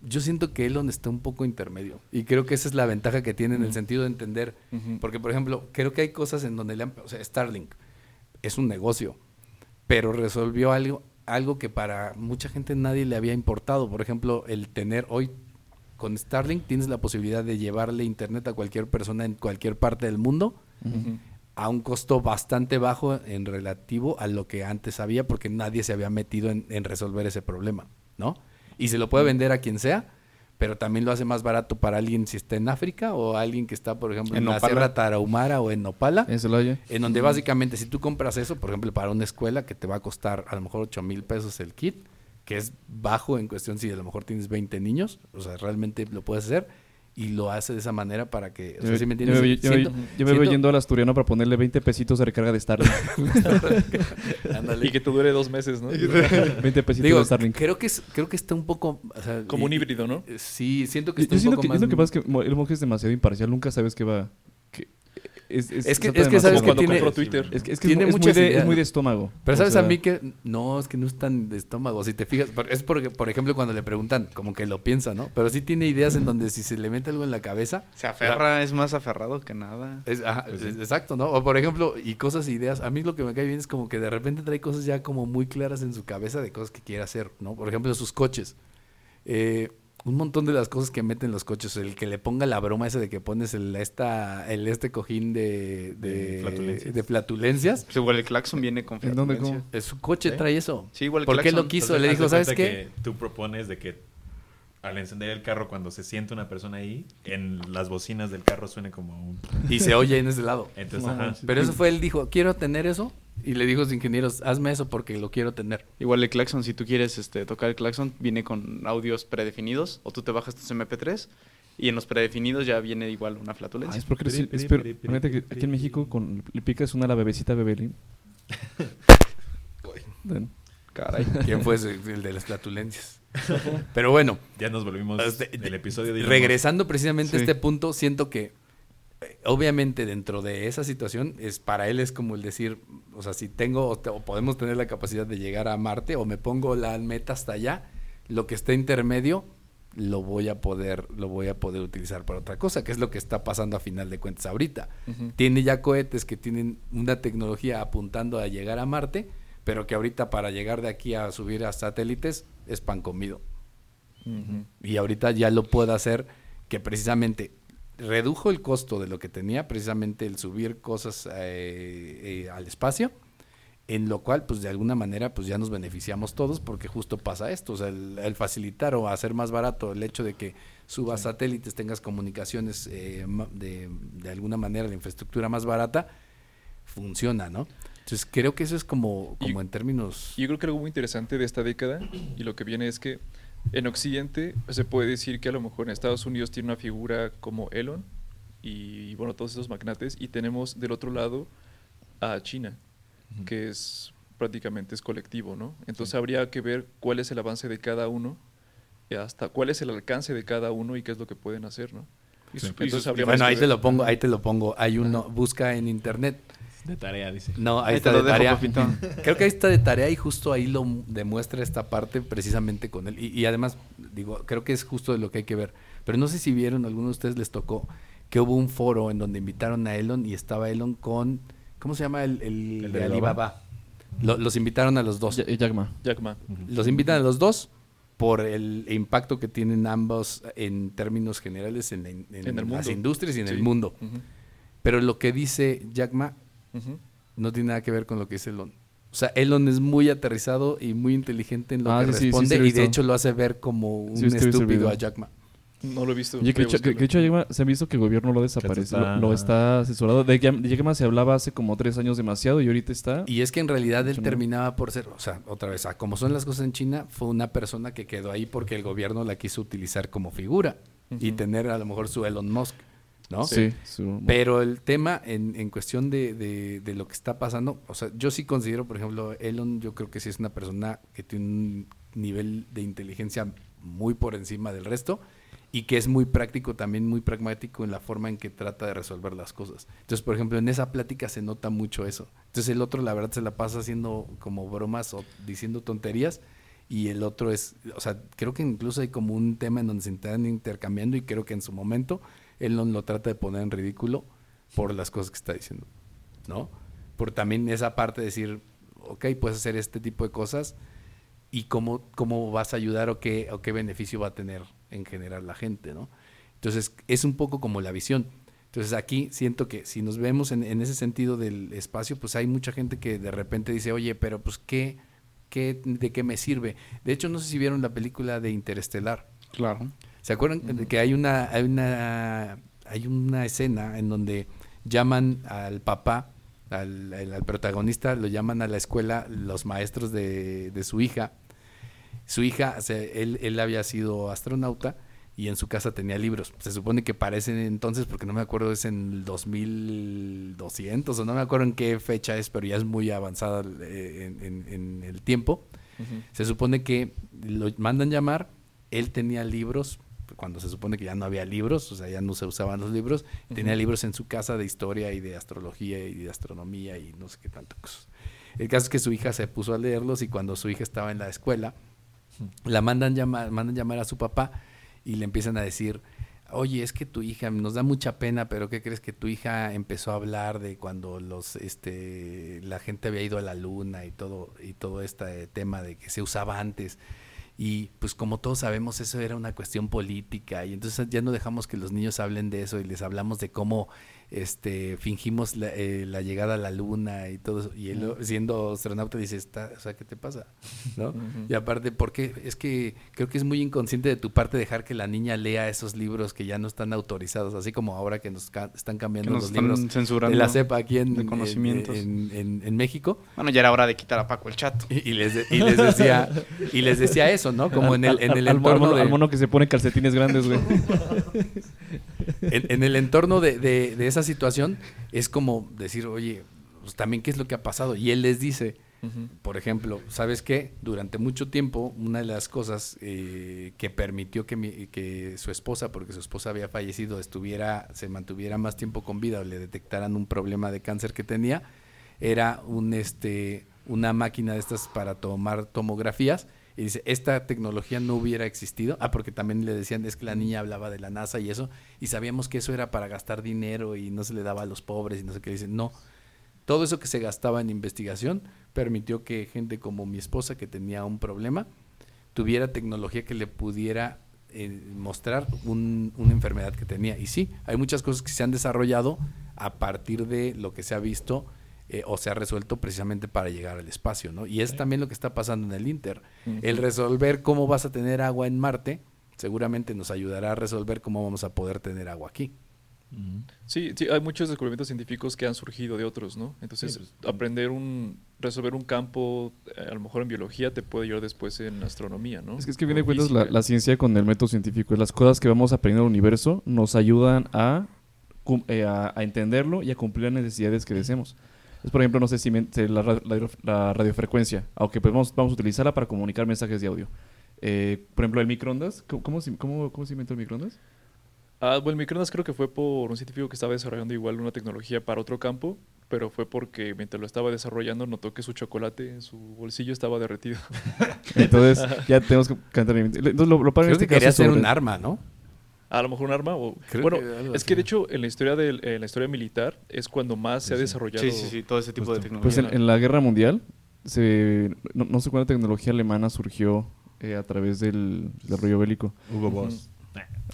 Yo siento que Elon está un poco intermedio. Y creo que esa es la ventaja que tiene en el sentido de entender, porque por ejemplo, creo que hay cosas en donde le han, o sea, Starlink es un negocio, pero resolvió algo, algo que para mucha gente nadie le había importado. Por ejemplo, el tener hoy con Starlink tienes la posibilidad de llevarle internet a cualquier persona en cualquier parte del mundo a un costo bastante bajo en relativo a lo que antes había porque nadie se había metido en, en resolver ese problema, ¿no? Y se lo puede vender a quien sea, pero también lo hace más barato para alguien si está en África o alguien que está, por ejemplo, en, En la. Sierra Tarahumara o en Nopala. En Celaya. En donde básicamente si tú compras eso, por ejemplo, para una escuela que te va a costar a lo mejor 8 mil pesos el kit, que es bajo en cuestión si a lo mejor tienes 20 niños, o sea, realmente lo puedes hacer y lo hace de esa manera para que, o sea, Yo, ¿sí me entiendes? yo me- Siento- yo me voy yendo al asturiano para ponerle 20 pesitos de recarga de Starlink. Y que te dure dos meses, ¿no? 20 pesitos Digo, de Starlink. creo que es, creo que está un poco, o sea, Como un híbrido, ¿no? y- Sí, siento que está yo un siento poco que, más. es lo que pasa es que el monje es demasiado imparcial, nunca sabes qué va. Es, Es que- es que sabes que tiene- Twitter. Es que, es, que tiene es, muy- es muy muchas de, es muy de estómago. Pero sabes sea, a mí que no, es que no es tan de estómago. Si te fijas, es porque, por ejemplo, cuando le preguntan, como que lo piensa, ¿no? Pero sí tiene ideas en donde si se le mete algo en la cabeza, Se aferra, es más aferrado que nada. Es, ajá, es- exacto, ¿no? O por ejemplo, y cosas e ideas. A mí lo que me cae bien es como que de repente trae cosas ya como muy claras en su cabeza de cosas que quiere hacer, ¿no? Por ejemplo, sus coches. Eh, un montón de las cosas que meten los coches. El que le ponga la broma esa de que pones el, esta, el este cojín de, de, De flatulencias. de flatulencias. Pues igual el claxon viene con ¿En dónde, flatulencia. cómo? Eh, Su coche ¿Sí? trae eso. Sí, igual el ¿Por qué lo quiso? Entonces, le dijo, ¿sabes qué? que tú propones de que al encender el carro cuando se siente una persona ahí, en las bocinas del carro suene como un... Y se oye en ese lado. Entonces, ajá. Pero eso fue, él dijo, quiero tener eso. Y le dijo a los ingenieros, hazme eso porque lo quiero tener. Igual el claxon, si tú quieres este, tocar el claxon, viene con audios predefinidos o tú te bajas tus MP3 y en los predefinidos ya viene igual una Ah, flatulencia. es porque Piri, es, piri, pero, piri, piri, fíjate que piri, aquí en México con, le picas una a la bebecita Bebelín. Caray. ¿Quién fue ese? el de las flatulencias? Pero bueno, Ya nos volvimos Este, del episodio de... regresando precisamente a este punto, siento que obviamente dentro de esa situación es para él es como el decir, o sea, si tengo o, te- o podemos tener la capacidad de llegar a Marte o me pongo la meta hasta allá, lo que está intermedio lo voy a poder lo voy a poder utilizar para otra cosa, que es lo que está pasando a final de cuentas ahorita. Ujú. Tiene ya cohetes que tienen una tecnología apuntando a llegar a Marte, pero que ahorita para llegar de aquí a subir a satélites es pan comido. Y ahorita ya lo puedo hacer que precisamente redujo el costo de lo que tenía, precisamente el subir cosas eh, eh, al espacio, en lo cual pues de alguna manera pues ya nos beneficiamos todos porque justo pasa esto, o sea, el, el facilitar o hacer más barato el hecho de que subas satélites, tengas comunicaciones eh, de, de alguna manera, la infraestructura más barata, funciona, ¿no? Entonces creo que eso es como, como en términos... Yo creo que algo muy interesante de esta década y lo que viene es que en Occidente se puede decir que a lo mejor en Estados Unidos tiene una figura como Elon y, bueno, todos esos magnates. Y tenemos del otro lado a China, que es prácticamente es colectivo, ¿no? Entonces habría que ver cuál es el avance de cada uno, y hasta cuál es el alcance de cada uno y qué es lo que pueden hacer, ¿no? Sí. Entonces bueno, ahí te lo pongo, ahí te lo pongo. Hay uno, busca en internet. De tarea, dice. No, ahí, Ahí está de tarea. Creo que ahí está de tarea y justo ahí lo demuestra esta parte precisamente con él. Y, y además, digo, creo que es justo de lo que hay que ver. Pero no sé si vieron, a algunos de ustedes les tocó que hubo un foro en donde invitaron a Elon y estaba Elon con, ¿cómo se llama? El, el ¿El de de Alibaba. Lo- los invitaron a los dos. Jack Ma. Jack Ma. Los invitan a los dos por el impacto que tienen ambos en términos generales en, en En el las industrias y en el mundo. Pero lo que dice Jack Ma no tiene nada que ver con lo que dice Elon. O sea, Elon es muy aterrizado y muy inteligente en lo Ah, que sí, sí, sí, responde sí y de hecho lo hace ver como un estúpido a Jack Ma. No lo he visto. Oye, que, hecho- que- que de hecho Jack Ma- se ha visto que el gobierno lo desaparece, está- lo, lo está asesorado. De Jack de Jack Ma se hablaba hace como tres años demasiado y ahorita está... Y es que en realidad él no. terminaba por ser, o sea, otra vez, como son las cosas en China, fue una persona que quedó ahí porque el gobierno la quiso utilizar como figura y tener a lo mejor su Elon Musk, ¿no? Sí, Pero el tema en, en cuestión de, de- de lo que está pasando, o sea, yo sí considero, por ejemplo, Elon, yo creo que sí es una persona que tiene un nivel de inteligencia muy por encima del resto y que es muy práctico, también muy pragmático en la forma en que trata de resolver las cosas. Entonces, por ejemplo, en esa plática se nota mucho eso. Entonces el otro, la verdad, se la pasa haciendo como bromas o diciendo tonterías y el otro es, o sea, creo que incluso hay como un tema en donde se están intercambiando y creo que en su momento Elon lo trata de poner en ridículo por las cosas que está diciendo, ¿no? Por también esa parte de decir, ok, puedes hacer este tipo de cosas y cómo, cómo vas a ayudar o qué, o qué beneficio va a tener en general la gente, ¿no? Entonces, es un poco como la visión. Entonces, aquí siento que si nos vemos en, en ese sentido del espacio, pues hay mucha gente que de repente dice, oye, pero pues, ¿qué, qué, ¿de qué me sirve? De hecho, no sé si vieron la película de Interestelar. Claro. ¿Se acuerdan que hay una, hay una hay una escena en donde llaman al papá, al, al- al protagonista, lo llaman a la escuela los maestros de, de su hija. Su hija, o sea, él, él había sido astronauta y en su casa tenía libros. Se supone que para ese entonces, porque no me acuerdo, es en el 2200 o no me acuerdo en qué fecha es, pero ya es muy avanzada eh, en- en- en el tiempo. Se supone que lo mandan llamar, él tenía libros, cuando se supone que ya no había libros, o sea, ya no se usaban los libros, tenía libros en su casa de historia y de astrología y de astronomía y no sé qué tanto cosas. El caso es que su hija se puso a leerlos y cuando su hija estaba en la escuela, la mandan llamar, mandan llamar a su papá y le empiezan a decir, oye, es que tu hija, nos da mucha pena, pero ¿qué crees que tu hija empezó a hablar de cuando los, este, la gente había ido a la luna y todo, y todo este tema de que se usaba antes? Y pues como todos sabemos, eso era una cuestión política y entonces ya no dejamos que los niños hablen de eso y les hablamos de cómo este fingimos la, eh, la llegada a la luna y todo eso. Y él, siendo astronauta, dice, "Está- o sea, ¿qué te pasa? ¿No? Y aparte, porque es que creo que es muy inconsciente de tu parte dejar que la niña lea esos libros que ya no están autorizados, así como ahora que nos ca- están Que cambiando nos los están libros censurando. de la CEPA aquí en, de en- conocimientos. en- en- en México. Bueno, ya era hora de quitar a Paco el chato. Y, y les, de- y les decía y les decía eso, ¿no? Como en el, en el al, mono, de, al mono que se pone calcetines grandes, güey. en, en el entorno de, de- de esa situación es como decir, oye, pues también qué es lo que ha pasado. Y él les dice, por ejemplo, ¿sabes qué? Durante mucho tiempo, una de las cosas eh, que permitió que, mi- que su esposa, porque su esposa había fallecido, estuviera, se mantuviera más tiempo con vida o le detectaran un problema de cáncer que tenía, era un este una máquina de estas para tomar tomografías. Y dice, esta tecnología no hubiera existido. Ah, porque también le decían, es que la niña hablaba de la NASA y eso. Y sabíamos que eso era para gastar dinero y no se le daba a los pobres y no sé qué. Dicen, no. Todo eso que se gastaba en investigación permitió que gente como mi esposa, que tenía un problema, tuviera tecnología que le pudiera eh, mostrar un- una enfermedad que tenía. Y sí, hay muchas cosas que se han desarrollado a partir de lo que se ha visto eh, o se ha resuelto precisamente para llegar al espacio, ¿no? Y es también lo que está pasando en el Inter. El resolver cómo vas a tener agua en Marte seguramente nos ayudará a resolver cómo vamos a poder tener agua aquí. Sí, sí, hay muchos descubrimientos científicos que han surgido de otros, ¿no? Entonces, Sí, pues, aprender un, resolver un campo, eh, a lo mejor en biología, te puede ayudar después en astronomía, ¿no? Es que, es que a fin de cuentas la, ciencia con el método científico, las cosas que vamos aprendiendo del universo nos ayudan a eh, a, a entenderlo y a cumplir las necesidades que deseemos. Por ejemplo, no sé si se- la, la- la radiofrecuencia, aunque pues vamos, vamos a utilizarla para comunicar mensajes de audio. Eh, por ejemplo, el microondas, ¿cómo, cómo, se, cómo, cómo se inventó el microondas? Ah, bueno, el microondas creo que fue por un científico que estaba desarrollando igual una tecnología para otro campo, pero fue porque mientras lo estaba desarrollando notó que su chocolate en su bolsillo estaba derretido. Entonces, ya tenemos que cantar. Entonces, lo, lo padre en este que quería caso hacer sobre- un arma, ¿no? A lo mejor un arma o... Creo bueno, que es así. que de hecho en la historia del, en la historia militar es cuando más se ha Sí, desarrollado... Sí, sí, sí, todo ese tipo de tecnología. Pues en, en la guerra mundial, se, no, no sé cuánta tecnología alemana surgió eh, a través del, del rollo bélico. Hugo Boss.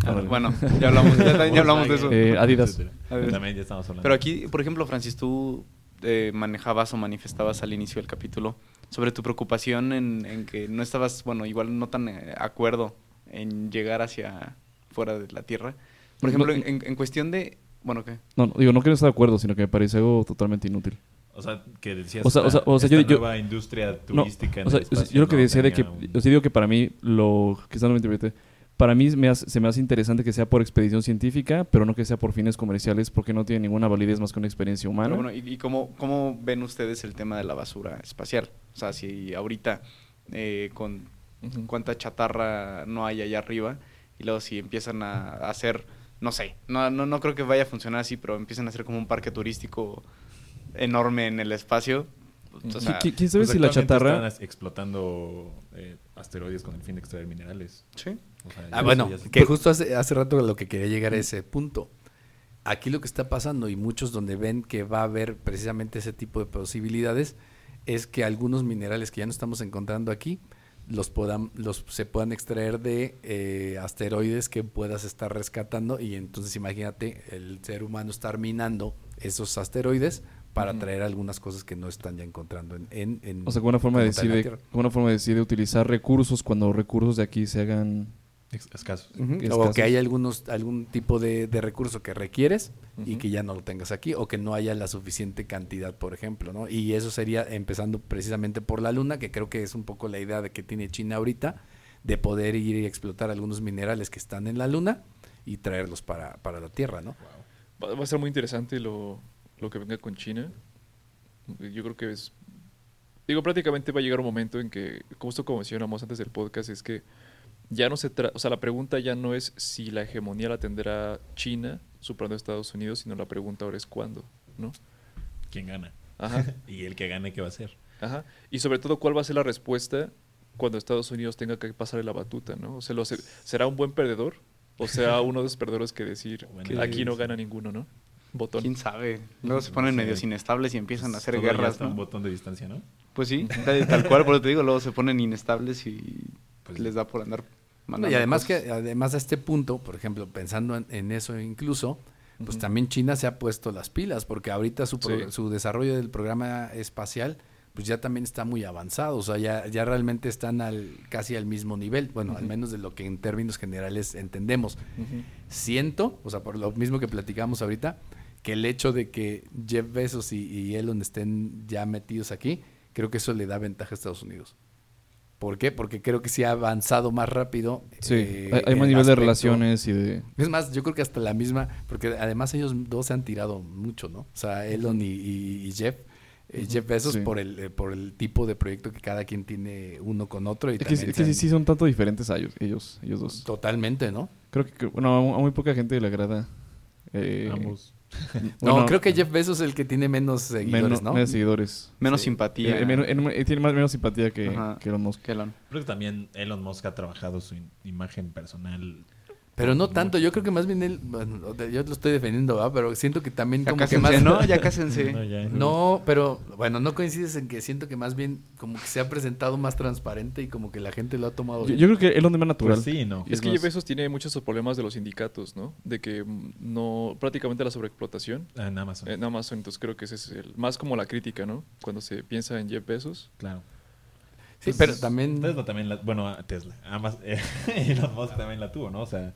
Ah, bueno, ya hablamos, ya, hablamos de eso. Eh, Adidas. Adidas. También ya estamos hablando. Pero aquí, por ejemplo, Francis, tú eh, manejabas o manifestabas al inicio del capítulo sobre tu preocupación en, en que no estabas, bueno, igual no tan eh, acuerdo en llegar hacia fuera de la Tierra. Por No, ejemplo, no. en, en cuestión de, bueno, ¿qué? No, no, digo, no quiero estar de acuerdo, sino que me parece algo totalmente inútil. O sea, que decías O sea, o sea, o sea, yo- esta yo- nueva industria No, turística en o sea, el o sea, espacio yo lo que no decía de que, un- yo sí digo que para mí, lo quizás no me interprete, para mí me hace- se me hace interesante que sea por expedición científica, pero no que sea por fines comerciales, porque no tiene ninguna validez más que una experiencia humana. Pero bueno, ¿y, y cómo, cómo ven ustedes el tema de la basura espacial? O sea, si ahorita eh, con Ujú. cuánta chatarra no hay allá arriba y luego si empiezan a hacer, no sé, no, no, no creo que vaya a funcionar así, pero empiezan a hacer como un parque turístico enorme en el espacio. O sea, ¿Qui- ¿Quién sabe Pues si la chatarra... están explotando eh, asteroides con el fin de extraer minerales. sí. O sea, Ah, bueno, ya que justo hace, hace rato lo que quería llegar a ese punto. Aquí lo que está pasando y muchos donde ven que va a haber precisamente ese tipo de posibilidades es que algunos minerales que ya no estamos encontrando aquí los puedan los se puedan extraer de eh, asteroides que puedas estar rescatando y entonces imagínate el ser humano estar minando esos asteroides para traer algunas cosas que no están ya encontrando en, en, en- O sea, como una forma de decir, de, una forma de decir de utilizar recursos cuando recursos de aquí se hagan... escasos. Ujú, O escasos. que haya algunos, algún tipo de, de recurso que requieres y Ujú. que ya no lo tengas aquí, o que no haya la suficiente cantidad, por ejemplo, ¿no? Y eso sería empezando precisamente por la luna, que creo que es un poco la idea de que tiene China ahorita, de poder ir y explotar algunos minerales que están en la luna y traerlos para, para la Tierra, ¿no? Va, va a ser muy interesante lo, lo que venga con China. Yo creo que es... Digo, prácticamente va a llegar un momento en que, justo como mencionamos antes del podcast, es que ya no se trata, o sea, la pregunta ya no es si la hegemonía la tendrá China superando a Estados Unidos, sino la pregunta ahora es cuándo, ¿no? ¿Quién gana? Ajá, y el que gane, ¿qué va a hacer? ajá. Y sobre todo, ¿cuál va a ser la respuesta cuando Estados Unidos tenga que pasarle la batuta, ¿no? O sea, lo se- ¿será un buen perdedor? O sea, uno de los perdedores que decir, Bueno, aquí no gana ninguno, ¿no? Botón. ¿Quién sabe? Luego se ponen Sí. medios inestables y empiezan a hacer Todo ya guerras, un botón de distancia, ¿no? Pues sí, tal, tal cual, por eso te digo, luego se ponen inestables y Pues les da por andar mandando y además cosas. que además a este punto, por ejemplo, pensando en, en eso incluso, pues también China se ha puesto las pilas, porque ahorita su, pro- Sí. su desarrollo del programa espacial, pues ya también está muy avanzado, o sea, ya, ya realmente están al casi al mismo nivel, bueno, al menos de lo que en términos generales entendemos. Siento, o sea, por lo mismo que platicamos ahorita, que el hecho de que Jeff Bezos y, y Elon estén ya metidos aquí, creo que eso le da ventaja a Estados Unidos. ¿Por qué? Porque creo que sí ha avanzado más rápido. Sí, eh, hay, más nivel de relaciones y de... Es más, yo creo que hasta la misma, porque además ellos dos se han tirado mucho, ¿no? O sea, Elon y, y- y Jeff. eh, Jeff Bezos Sí. por el eh, por el tipo de proyecto que cada quien tiene uno con otro y Es que, es sí, sí son tanto diferentes a ellos, ellos, ellos dos. totalmente, ¿no? Creo que, bueno, a muy poca gente le agrada. eh, Ambos. no, creo que Jeff Bezos es el que tiene menos seguidores, menos, ¿no? menos seguidores. Menos Sí. simpatía. Eh, eh, menos- en- tiene más, menos simpatía que, Elon Musk. que Elon. Creo que también Elon Musk ha trabajado su in- imagen personal. Pero no tanto, yo creo que más bien él, bueno, yo lo estoy defendiendo, ¿va? Pero siento que también Ya como que más... ¿no? Ya cásense. No, ya. No, pero bueno, no coincides en que siento que más bien como que se ha presentado más transparente y como que la gente lo ha tomado Yo, creo que Elon es más natural. Pues sí, no. Es que más- Jeff Bezos tiene muchos esos problemas de los sindicatos, ¿no? De que mm, no, prácticamente la sobreexplotación Ah, En Amazon. en Amazon, entonces creo que ese es el, más como la crítica, ¿no? Cuando se piensa en Jeff Bezos. Claro. Sí, Pues, pero también... Tesla también la, bueno, Tesla. Ambas, eh, Elon Musk también la tuvo, ¿no? O sea,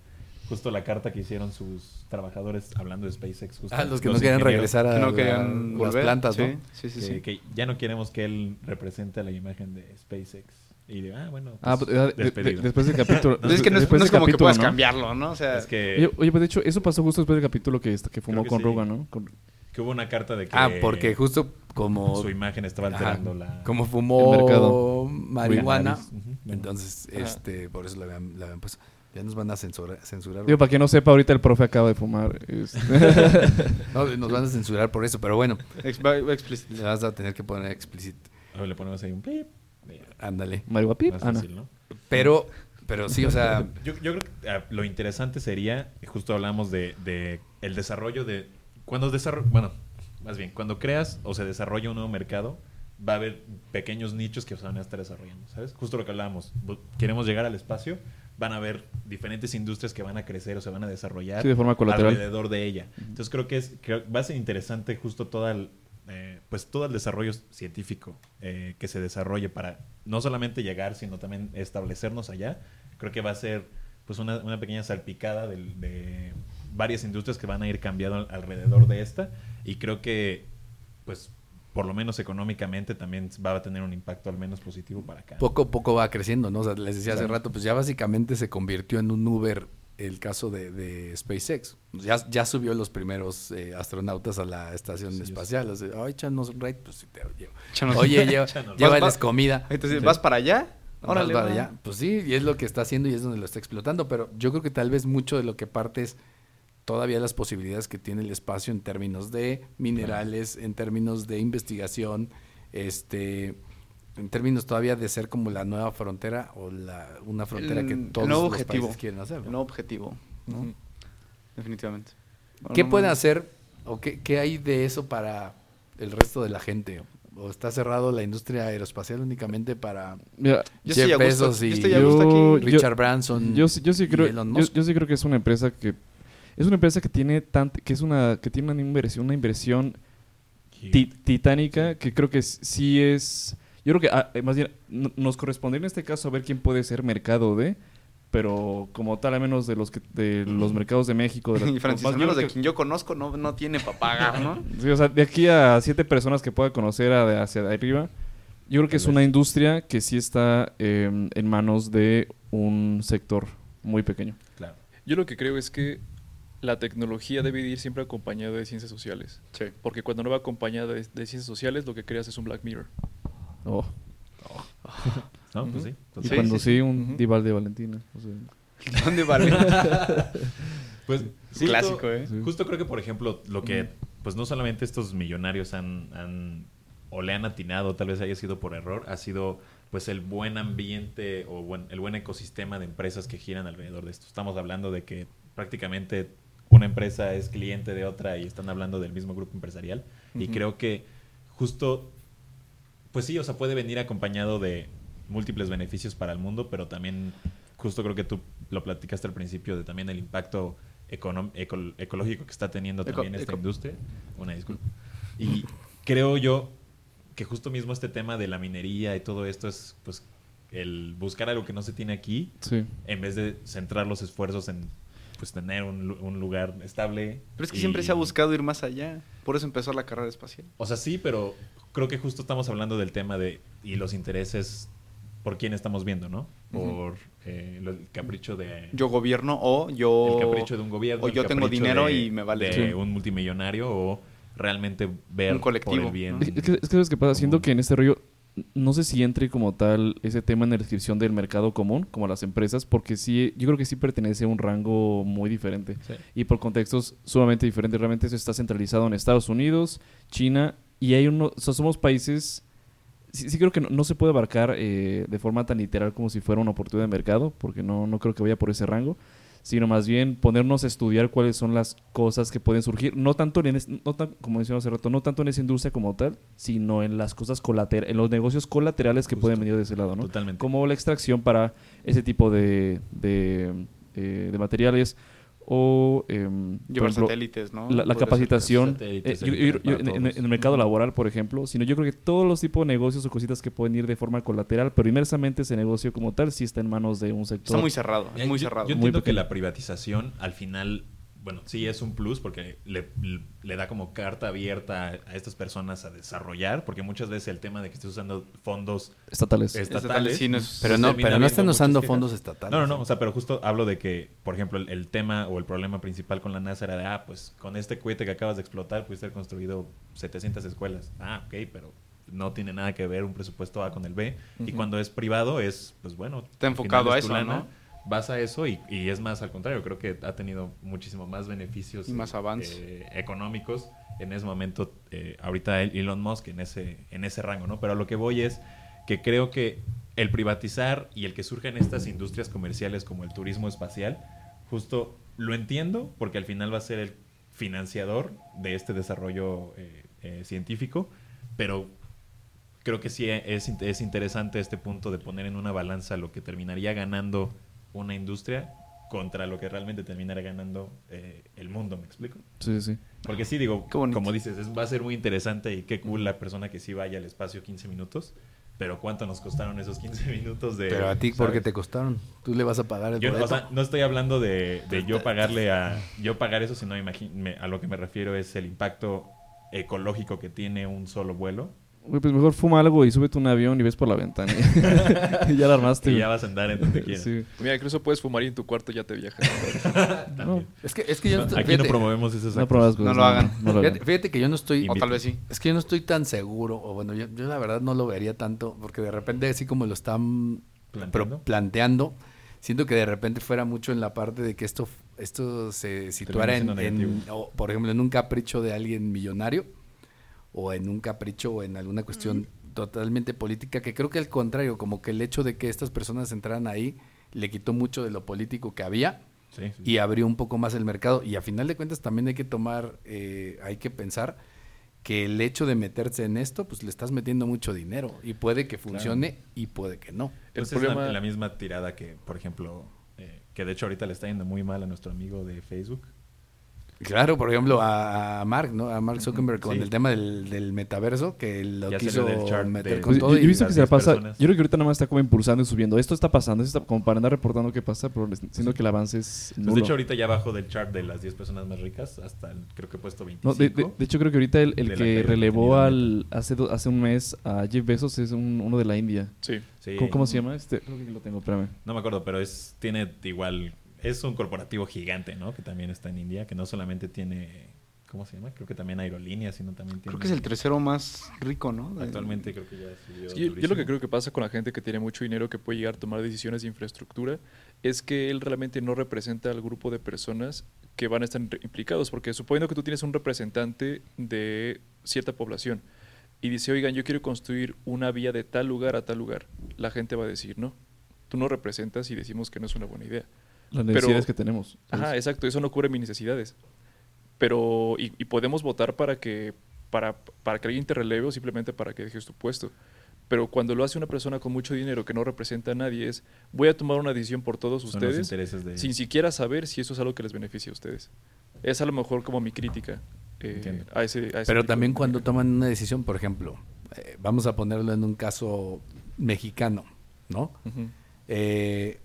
justo la carta que hicieron sus trabajadores hablando de SpaceX. Justo, Ah, los que no los querían ingenieros, regresar a Que no la- querían las volver. plantas, sí, ¿no? Sí, sí, que, sí. que ya no queremos que él represente la imagen de SpaceX. Y digo, ah, bueno, Ah, pues, de- de- de- despedido. después del capítulo. Pues es que no después no es como que capítulo, puedas ¿no? cambiarlo, ¿no? O sea, es que, Oye, oye, pues de hecho, eso pasó justo después del capítulo que, que fumó que con sí. Rogan, ¿no? Con- que hubo una carta de que Ah, porque justo como... su imagen estaba Ajá, alterando la... como El fumó mercado. marihuana, Ujú, bueno. entonces, Ajá. este, por eso lo habían, lo habían puesto. Ya nos van a censurar. censurar Digo, para quien no sepa, ahorita el profe acaba de fumar. este. No, nos van a censurar por eso, pero bueno, explícito. le vas a tener que poner explícito. A ver, le ponemos ahí un pip. Ándale. Marihuana Pip, Más fácil, ¿no? Pero, pero sí, o sea, Yo, yo creo que ah, lo interesante sería, justo hablamos de, de el desarrollo de... Cuando desarrollo... Bueno, más bien, cuando creas o se desarrolla un nuevo mercado, va a haber pequeños nichos que se van a estar desarrollando, ¿sabes? Justo lo que hablábamos. Queremos llegar al espacio, van a haber diferentes industrias que van a crecer o se van a desarrollar Sí, de forma colateral. alrededor de ella. Entonces creo que, es, creo va a ser interesante justo todo el, eh, pues todo el desarrollo científico eh, que se desarrolle para no solamente llegar, sino también establecernos allá. Creo que va a ser pues una, una pequeña salpicada del- de, varias industrias que van a ir cambiando al- alrededor de esta y creo que pues por lo menos económicamente también va a tener un impacto al menos positivo para acá. poco a poco va creciendo, ¿no? O sea, les decía hace rato, pues ya básicamente se convirtió en un Uber el caso de, de SpaceX. Ya, ya subió los primeros eh, astronautas a la estación Sí, espacial. O sea, ay, échanos un ride, pues sí te llevo. Échanos- Oye, lleva, llévales Vas- vas- comida. Entonces, Sí. ¿vas para allá? Vas Órale, para allá. Pues sí, y es lo que está haciendo y es donde lo está explotando. Pero yo creo que tal vez mucho de lo que parte es todavía las posibilidades que tiene el espacio en términos de minerales, en términos de investigación, este en términos todavía de ser como la nueva frontera o la una frontera que El- todos los objetivo. países quieren hacer. ¿no? objetivo. Definitivamente. Bueno, ¿Qué no pueden hacer o qué, qué hay de eso para el resto de la gente? ¿O está cerrado la industria aeroespacial únicamente para Mira, Yo Jeff Bezos y yo yo-. Richard Branson? yo, sí- yo sí y creo, Elon yo, Musk? yo sí creo que es una empresa que es una empresa que tiene tant, que es una que tiene una inversión, una inversión ti- titánica que creo que sí es yo creo que ah, eh, más bien nos correspondería en este caso a ver quién puede ser mercado de pero como tal a menos de los que de los mercados de México de la- Y menos creo de que- quien yo conozco, no, no tiene para pagar, ¿no? Sí, o sea, de aquí a siete personas que pueda conocer a hacia arriba, yo creo que es una industria que sí está eh, en manos de un sector muy pequeño. Claro. Yo lo que creo es que la tecnología debe de ir siempre acompañada de ciencias sociales. Sí. Porque cuando no va acompañada de, de ciencias sociales, lo que creas es un Black Mirror. Oh. ¿No? Pues sí. Y. Sí, cuando sí, un Ujú. Dival de Valentina. o sea, ¿Dónde vale? Pues Sí, clásico, ¿eh? Justo creo que, por ejemplo, lo que, pues no solamente estos millonarios han, han o le han atinado, tal vez haya sido por error, ha sido pues el buen ambiente o buen- el buen ecosistema de empresas que giran alrededor de esto. Estamos hablando de que prácticamente una empresa es cliente de otra y están hablando del mismo grupo empresarial. Y creo que justo, pues sí, o sea, puede venir acompañado de múltiples beneficios para el mundo, pero también, justo creo que tú lo platicaste al principio, de también el impacto eco- ecológico que está teniendo Eco- también esta eco- industria. Una disculpa. Y creo yo que justo mismo este tema de la minería y todo esto es, pues, el buscar algo que no se tiene aquí, sí. en vez de centrar los esfuerzos en, pues, tener un, un lugar estable. Pero es que y- siempre se ha buscado ir más allá. Por eso empezó la carrera espacial. o sea, sí, pero creo que justo estamos hablando del tema de y los intereses por quién estamos viendo, ¿no? Por eh, lo- el capricho de Yo gobierno o yo... el capricho de un gobierno, o yo tengo dinero de- y me vale. de Sí. un multimillonario o realmente ver Un colectivo, por el bien. ¿no? Es, es que, es que ¿sabes qué pasa? Siento que en este rollo no sé si entre como tal ese tema en la descripción del mercado común, como las empresas, porque sí, yo creo que sí pertenece a un rango muy diferente. Sí. y por contextos sumamente diferentes. Realmente eso está centralizado en Estados Unidos, China, y hay uno, o sea, somos países, sí, sí creo que no, no se puede abarcar eh, de forma tan literal como si fuera una oportunidad de mercado, porque no, no creo que vaya por ese rango, sino más bien ponernos a estudiar cuáles son las cosas que pueden surgir, no tanto en, es- no tan, como decíamos hace rato, no tanto en esa industria como tal, sino en las cosas colaterales, en los negocios colaterales que Justo. pueden venir de ese lado, ¿no? Totalmente. como la extracción para ese tipo de, de, eh, de materiales o em, por Llevar ejemplo, satélites, ¿no? la, capacitación Satélites, eh, yo- yo- yo- para en, el mercado laboral por ejemplo sino yo creo que todos los tipos de negocios o cositas que pueden ir de forma colateral pero inmersamente ese negocio como tal sí está en manos de un sector Está muy cerrado, es Eh, muy yo- cerrado. Yo Muy entiendo que la privatización al final bueno, sí es un plus porque le, le da como carta abierta a, a estas personas a desarrollar, porque muchas veces el tema de que estés usando fondos Estatales. estatales, Estatales, sí, no es- Pero no, pero no están usando fondos estatales. No, no, no, o sea, pero justo hablo de que, por ejemplo, el, el tema o el problema principal con la NASA era de, ah, pues con este cohete que acabas de explotar pudiste haber construido 700 escuelas. Ah, ok, pero no tiene nada que ver un presupuesto A con el B. Y cuando es privado es, pues bueno. Está enfocado a eso, ¿no? Vas a eso y, y es más al contrario, creo que ha tenido muchísimo más beneficios Y más eh, económicos en ese momento, eh, ahorita el- Elon Musk en ese, en ese rango, ¿no? Pero a lo que voy es que creo que el privatizar y el que surjan estas industrias comerciales como el turismo espacial, justo lo entiendo porque al final va a ser el financiador de este desarrollo eh, eh, científico, pero creo que sí es, es interesante este punto de poner en una balanza lo que terminaría ganando una industria contra lo que realmente terminará ganando eh, el mundo, ¿me explico? Sí, sí. Porque sí, digo, como dices, es- va a ser muy interesante y qué cool la persona que sí vaya al espacio 15 minutos, pero ¿cuánto nos costaron esos 15 minutos de... Pero a ti, ¿por qué ¿sabes? te costaron? ¿Tú le vas a pagar el Yo, o sea, no estoy hablando de, de yo pagarle a yo pagar eso, sino me- a lo que me refiero es el impacto ecológico que tiene un solo vuelo. Güey, pues mejor fuma algo y súbete un avión y ves por la ventana. y ya la armaste. Y güey. ya vas a andar en donde quieras. Sí. Mira, incluso puedes fumar y en tu cuarto ya te viajas. No, Es que, es que yo no estoy- Aquí no promovemos esos no cosas, No lo hagan. no lo hagan. Fíjate, fíjate que yo no estoy. o tal vez sí. Es que yo no estoy tan seguro, o bueno, yo, yo la verdad no lo vería tanto, porque de repente, así como lo están ¿Planteando? siento que de repente fuera mucho en la parte de que esto, esto se situara en, o, por ejemplo, en un capricho de alguien millonario, o en un capricho o en alguna cuestión totalmente política, que creo que al contrario, como que el hecho de que estas personas entraran ahí le quitó mucho de lo político que había Sí, sí. y abrió un poco más el mercado. Y a final de cuentas también hay que tomar, eh, hay que pensar que el hecho de meterse en esto, pues le estás metiendo mucho dinero y puede que funcione y puede que no. El Pues es la- la, misma tirada que, por ejemplo, eh, que de hecho ahorita le está yendo muy mal a nuestro amigo de Facebook. Claro, por ejemplo, a, a Mark, ¿no? A Mark Zuckerberg con Sí. el tema del, del metaverso, que lo Ya quiso salió del chart meter de- con Pues, todo. yo, yo y- que se la 10 pasa. personas. Yo creo que ahorita nada más está como impulsando y subiendo. Esto está pasando, esto está como para andar reportando qué pasa, pero siento que el avance es Pues, de hecho ahorita ya bajó del chart de las 10 personas más ricas hasta el, creo que he puesto 25. No, de, de- de hecho, creo que ahorita el, que relevó al hace, do- hace un mes a Jeff Bezos es un- uno de la India. Sí. Sí. ¿Cómo, cómo se llama? Este, creo que lo tengo, espérame. No me acuerdo, pero es tiene igual es un corporativo gigante, ¿no? Que también está en India, que no solamente tiene ¿cómo se llama? Creo que también aerolíneas, sino también tiene Creo que es el tercero más rico, ¿no? Actualmente creo que ya subió Sí, yo, yo lo que creo que pasa con la gente que tiene mucho dinero que puede llegar a tomar decisiones de infraestructura es que él realmente no representa al grupo de personas que van a estar implicados, porque suponiendo que tú tienes un representante de cierta población y dice, oigan, yo quiero construir una vía de tal lugar a tal lugar, la gente va a decir, no, tú no representas y decimos que no es una buena idea. Las Pero- necesidades que tenemos. Ajá, exacto, eso no cubre mis necesidades. Pero, y, y podemos votar para que, para, para que alguien te releve o simplemente para que dejes tu puesto. Pero cuando lo hace una persona con mucho dinero que no representa a nadie es, voy a tomar una decisión por todos Son los ustedes intereses de sin siquiera saber si eso es algo que les beneficia a ustedes. Es a lo mejor como mi crítica eh, a ese, a ese Pero también cuando toman una decisión, por ejemplo, eh, vamos a ponerlo en un caso mexicano, ¿no? Ujú. Eh,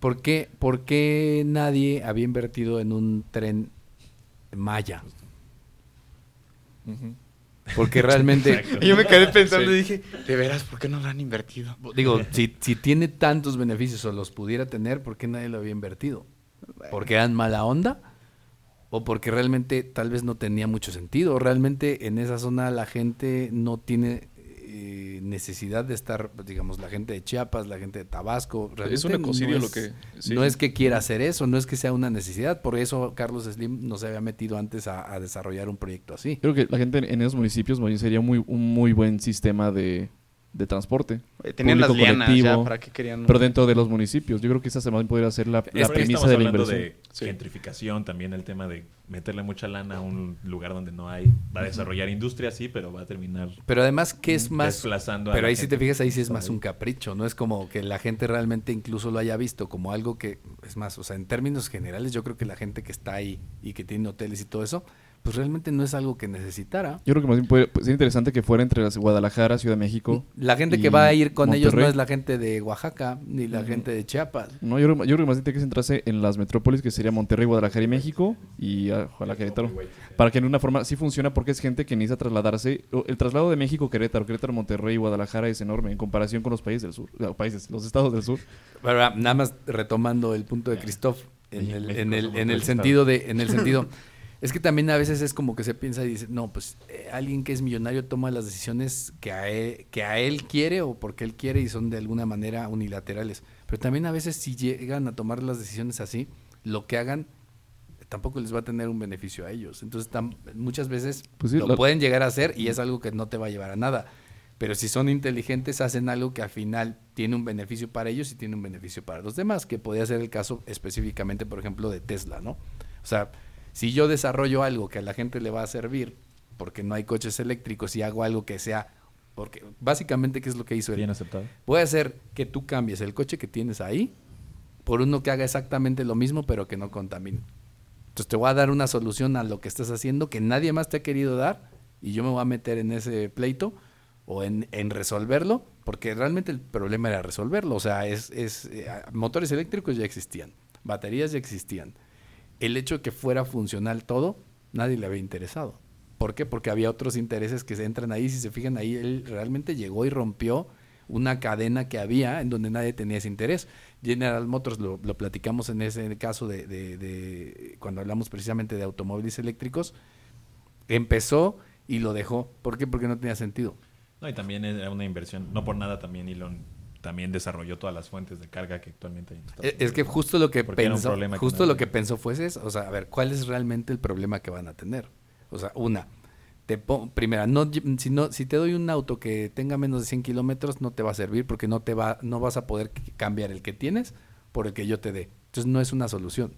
¿por, qué, ¿Por qué nadie había invertido en un tren Maya? Porque realmente, yo me quedé pensando Sí. y dije, de veras, ¿por qué no lo han invertido? digo, si, si tiene tantos beneficios o los pudiera tener, ¿por qué nadie lo había invertido? ¿Porque eran mala onda? ¿O porque realmente tal vez no tenía mucho sentido? ¿O realmente en esa zona la gente no tiene eh, necesidad de estar, digamos, la gente de Chiapas, la gente de Tabasco? Es un ecocidio no lo es- que... sí. No es que quiera hacer eso, no es que sea una necesidad. Por eso Carlos Slim no se había metido antes a, a desarrollar un proyecto así. Creo que la gente en, esos municipios sería muy, un muy buen sistema de, de transporte. Eh, Tenían las lianas ya, ¿para qué querían? Pero dentro de los municipios. Yo creo que esa semana podría ser la, la premisa estamos de la hablando inversión. de Sí. gentrificación, también el tema de meterle mucha lana a un lugar donde no hay. Va a desarrollar industria, sí, pero va a terminar Pero además, ¿qué es más? desplazando Pero ahí si te fijas, ahí sí es más un capricho, no es como que la gente realmente incluso lo haya visto como algo que, es más, o sea, en términos generales, yo creo que la gente que está ahí y que tiene hoteles y todo eso, pues realmente no es algo que necesitara. Yo creo que más bien puede, pues, sería interesante que fuera entre las Guadalajara, Ciudad de México. La gente que va a ir con ellos no es la gente de Oaxaca ni la gente de Chiapas. No, yo, creo- yo creo que más bien tiene que centrarse en las metrópolis, que sería Monterrey, Guadalajara y México, y ah, ojalá Querétaro. Para que en una forma sí funciona, porque es gente que necesita trasladarse. El traslado de México, Querétaro, Querétaro, Monterrey y Guadalajara es enorme en comparación con los países del sur. no, países, los estados del sur. Pero, nada más retomando el punto de Christoph en el, en el, somos en el sentido de en el sentido es que también a veces es como que se piensa y dice no pues eh, alguien que es millonario toma las decisiones que a él, que a él quiere o porque él quiere y son de alguna manera unilaterales. Pero también a veces si llegan a tomar las decisiones así lo que hagan tampoco les va a tener un beneficio a ellos. Entonces muchas veces Pues sí, lo pueden llegar a hacer y es algo que no te va a llevar a nada. Pero si son inteligentes, hacen algo que al final tiene un beneficio para ellos y tiene un beneficio para los demás, que podría ser el caso específicamente, por ejemplo, de Tesla, ¿no? O sea, si yo desarrollo algo que a la gente le va a servir, porque no hay coches eléctricos, y hago algo que sea, porque básicamente, ¿qué es lo que hizo él? Bien aceptado. Puede hacer que tú cambies el coche que tienes ahí por uno que haga exactamente lo mismo, pero que no contamine. Entonces te voy a dar una solución a lo que estás haciendo que nadie más te ha querido dar y yo me voy a meter en ese pleito o en, en resolverlo, porque realmente el problema era resolverlo. O sea, es, es eh, motores eléctricos ya existían, baterías ya existían. El hecho de que fuera funcional todo, nadie le había interesado. ¿Por qué? Porque había otros intereses que se entran ahí. Si se fijan ahí, él realmente llegó y rompió una cadena que había en donde nadie tenía ese interés. General Motors lo, platicamos en ese caso de, de- de- cuando hablamos precisamente de automóviles eléctricos. Empezó y lo dejó. ¿Por qué? Porque no tenía sentido. No, y también era una inversión. No por nada también Elon también desarrolló todas las fuentes de carga que actualmente hay en Estados Es, es que Unidos. justo lo que pensó, que justo lo que pensó fue eso, o sea, a ver, ¿cuál es realmente el problema que van a tener? O sea, una, te pon- primera, no, si no, si te doy un auto que tenga menos de 100 kilómetros, no te va a servir porque no te va, no vas a poder cambiar el que tienes por el que yo te dé. Entonces no es una solución.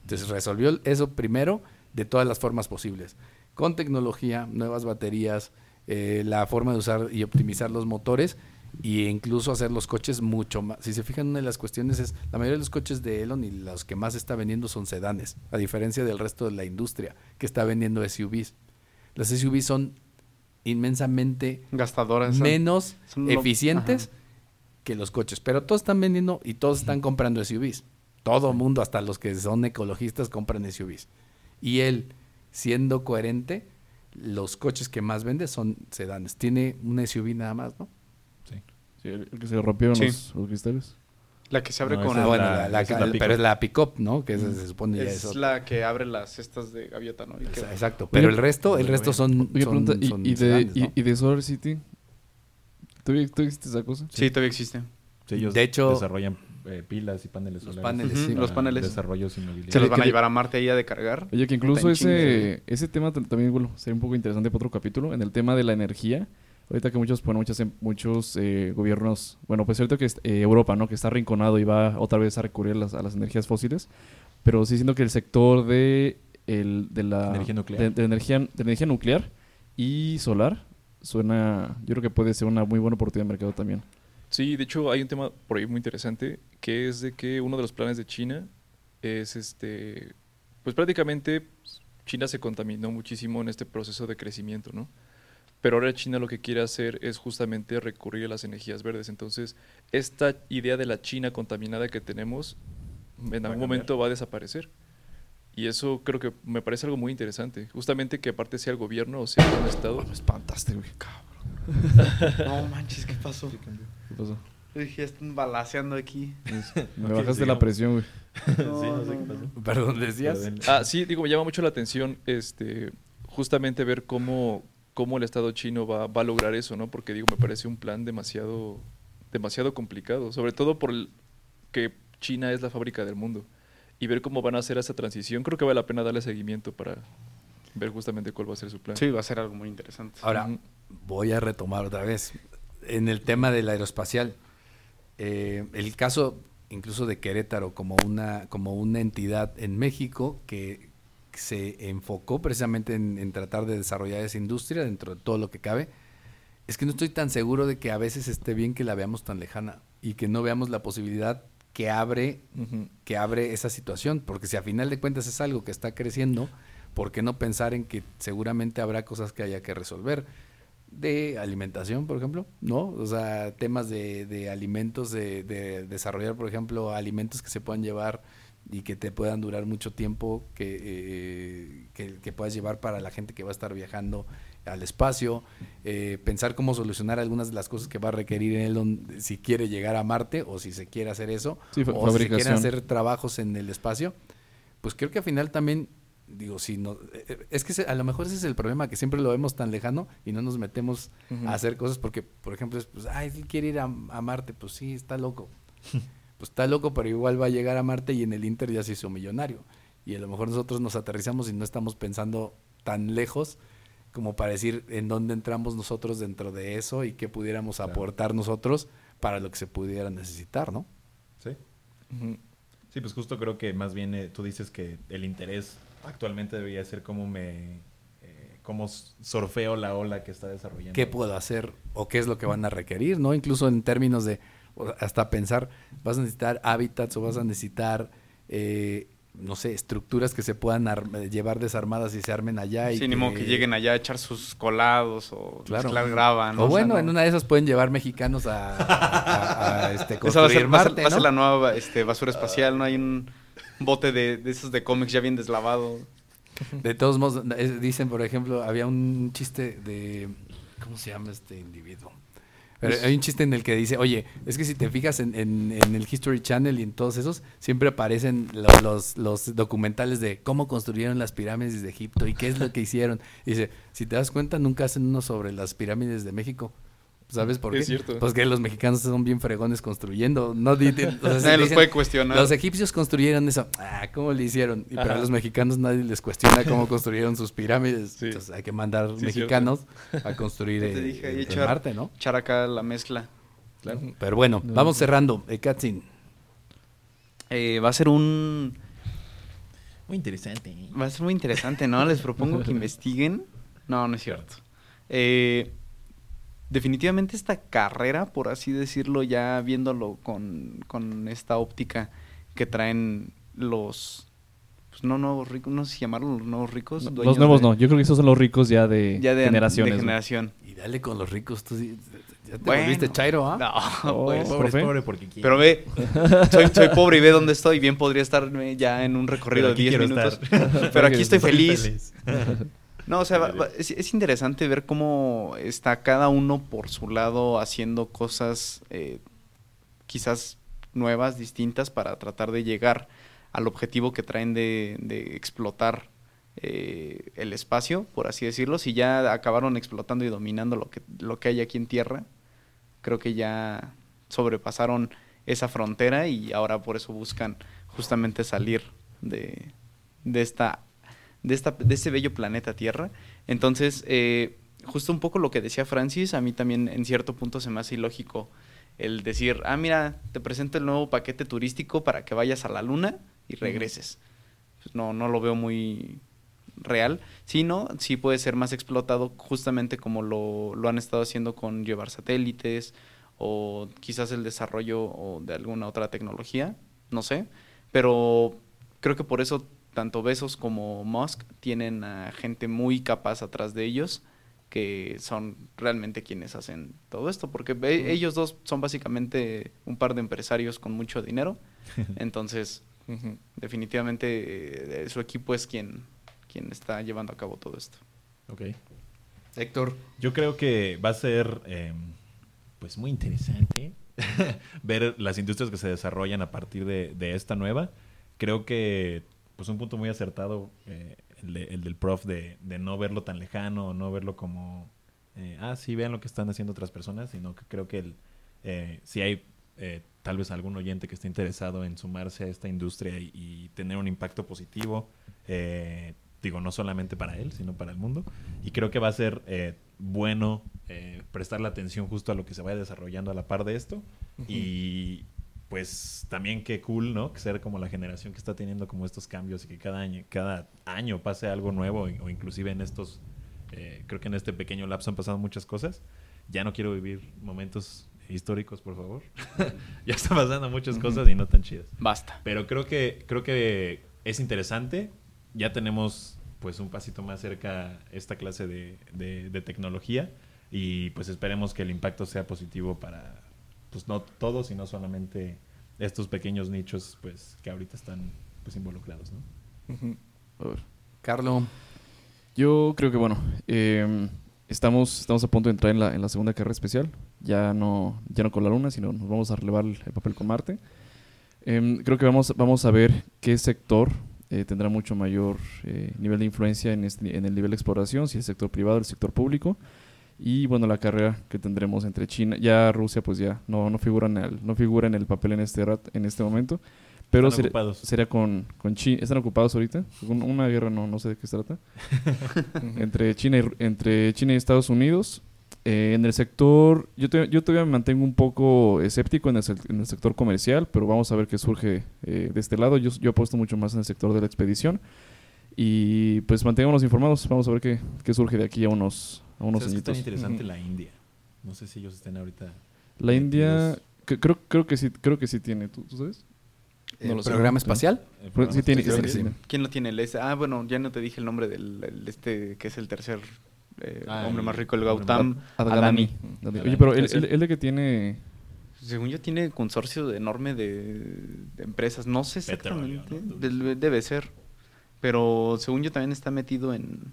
Entonces resolvió eso primero de todas las formas posibles, con tecnología, nuevas baterías, eh, la forma de usar y optimizar los motores y incluso hacer los coches mucho más. Si se fijan, una de las cuestiones es, la mayoría de los coches de Elon y los que más está vendiendo son sedanes, a diferencia del resto de la industria que está vendiendo SUVs. Las SUVs son inmensamente Gastadoras. menos son eficientes que los coches, pero todos están vendiendo y todos están comprando SUVs. Todo mundo, hasta los que son ecologistas, compran SUVs. Y él, siendo coherente, los coches que más vende son sedanes. Tiene un SUV nada más, ¿no? Sí. El el que se le rompieron Sí. los, los cristales. La que se abre No, con... Ah, bueno, la- la- pero es la pick-up, ¿no? Que esa se supone ya Es es la que abre las cestas de gaviota, ¿no? Y que- Exacto. Pero el resto, el resto son, Oye, son, pregunta, ¿y, son y de, ¿no? y de Solar City? ¿Todavía, todavía existe esa cosa? Sí, todavía existe. Sí, ellos De hecho- desarrollan eh, pilas y paneles Los solares. paneles, sí. los paneles. Desarrollos inmobiliarios. Se los van a llevar a Marte ahí a de cargar. Oye, que incluso en chinga, ese, ese tema tam- también bueno, sería un poco interesante para otro capítulo, en el tema de la energía. Ahorita que muchos, bueno, muchas, muchos eh, gobiernos, bueno, pues cierto que eh, Europa, ¿no? Que está arrinconado y va otra vez a recurrir a las, a las energías fósiles, pero sí siento que el sector de, el, de la Energía nuclear. De, de energía, de energía nuclear y solar suena, yo creo que puede ser una muy buena oportunidad de mercado también. Sí, de hecho hay un tema por ahí muy interesante, que es de que uno de los planes de China es este, pues prácticamente China se contaminó muchísimo en este proceso de crecimiento, ¿no? Pero ahora China lo que quiere hacer es justamente recurrir a las energías verdes. Entonces, esta idea de la China contaminada que tenemos en a algún momento va a desaparecer. Y eso creo que me parece algo muy interesante. Justamente que aparte sea el gobierno o sea un estado. espantaste, güey. No manches, ¿qué pasó? ¿Qué pasó? Yo dije, están balaseando aquí. Me Ok, bajaste la sigamos. presión, güey. Sí, no sé qué pasó. Perdón, decías. Ah, sí, digo, me llama mucho la atención este, justamente ver cómo, cómo el Estado chino va, va a lograr eso, ¿no? Porque digo, me parece un plan demasiado, demasiado complicado, sobre todo por el- que China es la fábrica del mundo. Y ver cómo van a hacer esa transición, creo que vale la pena darle seguimiento para ver justamente cuál va a ser su plan. Sí, va a ser algo muy interesante. Ahora, voy a retomar otra vez. En el tema del aeroespacial, eh, el caso incluso de Querétaro como una, como una entidad en México que se enfocó precisamente en, en tratar de desarrollar esa industria dentro de todo lo que cabe, es que no estoy tan seguro de que a veces esté bien que la veamos tan lejana y que no veamos la posibilidad que abre que abre esa situación, porque si a final de cuentas es algo que está creciendo, ¿por qué no pensar en que seguramente habrá cosas que haya que resolver? De alimentación, por ejemplo, ¿no? O sea, temas de, de alimentos, de, de desarrollar, por ejemplo, alimentos que se puedan llevar y que te puedan durar mucho tiempo, que, eh, que, que puedas llevar para la gente que va a estar viajando al espacio, eh, pensar cómo solucionar algunas de las cosas que va a requerir él don- si quiere llegar a Marte o si se quiere hacer eso, Sí, o si fabricación. hacer trabajos en el espacio, pues creo que al final también, digo, si no, eh, es que a lo mejor ese es el problema, que siempre lo vemos tan lejano y no nos metemos a hacer cosas porque, por ejemplo, es, pues, ay, si quiere ir a, a Marte, pues sí, está loco. pues está loco, pero igual va a llegar a Marte y en el Inter ya se hizo millonario. Y a lo mejor nosotros nos aterrizamos y no estamos pensando tan lejos como para decir en dónde entramos nosotros dentro de eso y qué pudiéramos Claro. aportar nosotros para lo que se pudiera necesitar, ¿no? Sí. Sí, pues justo creo que más bien eh, tú dices que el interés actualmente debería ser cómo me... eh, cómo s- surfeo la ola que está desarrollando. qué puedo hacer o qué es lo que van a requerir, ¿no? Incluso en términos de hasta pensar, vas a necesitar hábitats o vas a necesitar, eh, no sé, estructuras que se puedan eh, llevar desarmadas y se armen allá. y Sí, ni modo que lleguen allá a echar sus colados o Claro. mezclar grava, ¿no? O sea, bueno, no. en una de esas pueden llevar mexicanos a, a- a, este, Esa va a ser, construir va a ser- Marte, va a ser ¿no? la nueva este, basura espacial, ¿no? Hay un bote de, de esos de cómics ya bien deslavado. De todos modos, es- dicen, por ejemplo, había un chiste de... ¿Cómo se llama este individuo? Pero hay un chiste en el que dice, oye, es que si te fijas en, en- en el History Channel y en todos esos, siempre aparecen lo- los, los documentales de cómo construyeron las pirámides de Egipto y qué es lo que hicieron. Y dice, si te das cuenta, nunca hacen uno sobre las pirámides de México. ¿Sabes por qué? Es cierto. Pues que los mexicanos son bien fregones construyendo. No di- di- o sea, si Nadie los dicen, puede cuestionar. Los egipcios construyeron eso. Ah, ¿cómo le hicieron? Y pero a los mexicanos nadie les cuestiona cómo construyeron sus pirámides. Sí. Entonces hay que mandar Sí, mexicanos a construir Te eh, dije, echar- Marte, ¿no? Echar acá la mezcla. Pero bueno, vamos cerrando. Eh, Katzin, Eh, va a ser un... Muy interesante. Va a ser muy interesante, ¿no? Les propongo que investiguen. No, no es cierto. Eh, definitivamente esta carrera, por así decirlo, ya viéndolo con, con esta óptica que traen los... Pues no nuevos ricos, no sé si llamarlos los nuevos ricos. No, los nuevos de- no. Yo creo que esos son los ricos ya de, Ya de, generaciones. de ¿no? generación. y dale con los ricos. Tú, ya te Bueno. volviste chairo, ¿ah? No, Oh, pues. Pobre es pobre porque quiere. Pero ve, soy, soy pobre y ve dónde estoy. Bien podría estarme ya en un recorrido de aquí 10 quiero minutos. estar. Pero aquí estoy Estoy feliz. No, o sea, va- va- es, es interesante ver cómo está cada uno por su lado haciendo cosas eh, quizás nuevas, distintas, para tratar de llegar al objetivo que traen de, de explotar eh, el espacio, por así decirlo. Si ya acabaron explotando y dominando lo que, lo que hay aquí en tierra, creo que ya sobrepasaron esa frontera y ahora por eso buscan justamente salir de, de esta de esta de este bello planeta Tierra. Entonces, eh, justo un poco lo que decía Francis, a mí también en cierto punto se me hace ilógico el decir, ah, mira, te presento el nuevo paquete turístico para que vayas a la luna y regreses. Pues no, no lo veo muy real. Sí, no, sí puede ser más explotado justamente como lo, lo han estado haciendo con llevar satélites o quizás el desarrollo o de alguna otra tecnología, no sé. Pero creo que por eso tanto Besos como Musk tienen a gente muy capaz atrás de ellos que son realmente quienes hacen todo esto, porque ellos dos son básicamente un par de empresarios con mucho dinero, entonces definitivamente eh, su equipo es quien, quien está llevando a cabo todo esto. Ok. Héctor, Yo creo que va a ser eh, pues muy interesante ver las industrias que se desarrollan a partir de, de esta nueva. Creo que pues un punto muy acertado eh, el, de- el del prof de, de no verlo tan lejano, no verlo como eh, ah sí vean lo que están haciendo otras personas, sino que creo que el, eh, si hay eh, tal vez algún oyente que esté interesado en sumarse a esta industria y, y tener un impacto positivo, eh, digo, no solamente para él, sino para el mundo. Y creo que va a ser eh, bueno eh, prestarle atención justo a lo que se vaya desarrollando a la par de esto. Y pues también qué cool, ¿no? Que ser como la generación que está teniendo como estos cambios y que cada año, cada año pase algo nuevo o inclusive en estos, eh, creo que en este pequeño lapso han pasado muchas cosas. Ya no quiero vivir momentos históricos, por favor. ya están pasando muchas cosas y no tan chidas. Basta. Pero creo que, creo que es interesante. Ya tenemos pues un pasito más cerca esta clase de, de- de tecnología y pues esperemos que el impacto sea positivo para pues no todos y no solamente estos pequeños nichos pues que ahorita están pues involucrados, ¿no? Ujú. A ver. Carlo, Yo creo que, bueno, eh, estamos, estamos a punto de entrar en la, en la segunda carrera especial. Ya no, ya no con la Luna, sino nos vamos a relevar el, el papel con Marte. Em, creo que vamos, vamos a ver qué sector eh, tendrá mucho mayor eh, nivel de influencia en, este- en el nivel de exploración, si el sector privado o el sector público. Y bueno, la carrera que tendremos entre China, ya Rusia pues ya no, no, figura, en el, no figura en el papel en este, rat- en este momento. Pero Están sería- ocupados. sería con, con China. ¿Están ocupados ahorita? Un- Una guerra no, no sé de qué se trata entre China y, entre China y Estados Unidos. Eh, en el sector, yo, te- yo todavía me mantengo un poco escéptico en el, sec- en el sector comercial, pero vamos a ver qué surge eh, de este lado. Yo, yo apuesto mucho más en el sector de la expedición. Y pues mantengámonos informados. Vamos a ver qué, qué surge de aquí a unos, a unos ¿Sabes qué es tan interesante la India? No sé si ellos estén ahorita. La India, que- creo, creo que sí, creo que sí tiene. ¿Tú, tú sabes? ¿el sé. programa espacial? El Pues programa sí tiene, sí, sí. ¿Quién lo tiene? El Ah, bueno, ya no te dije el nombre del el este que es el tercer eh, Ah, hombre más rico, el Gautam. Adani. Oye, pero él, él- él de que tiene... Según yo tiene consorcio enorme de, de empresas, no sé Petróleo, exactamente, debe ser, pero según yo también está metido en,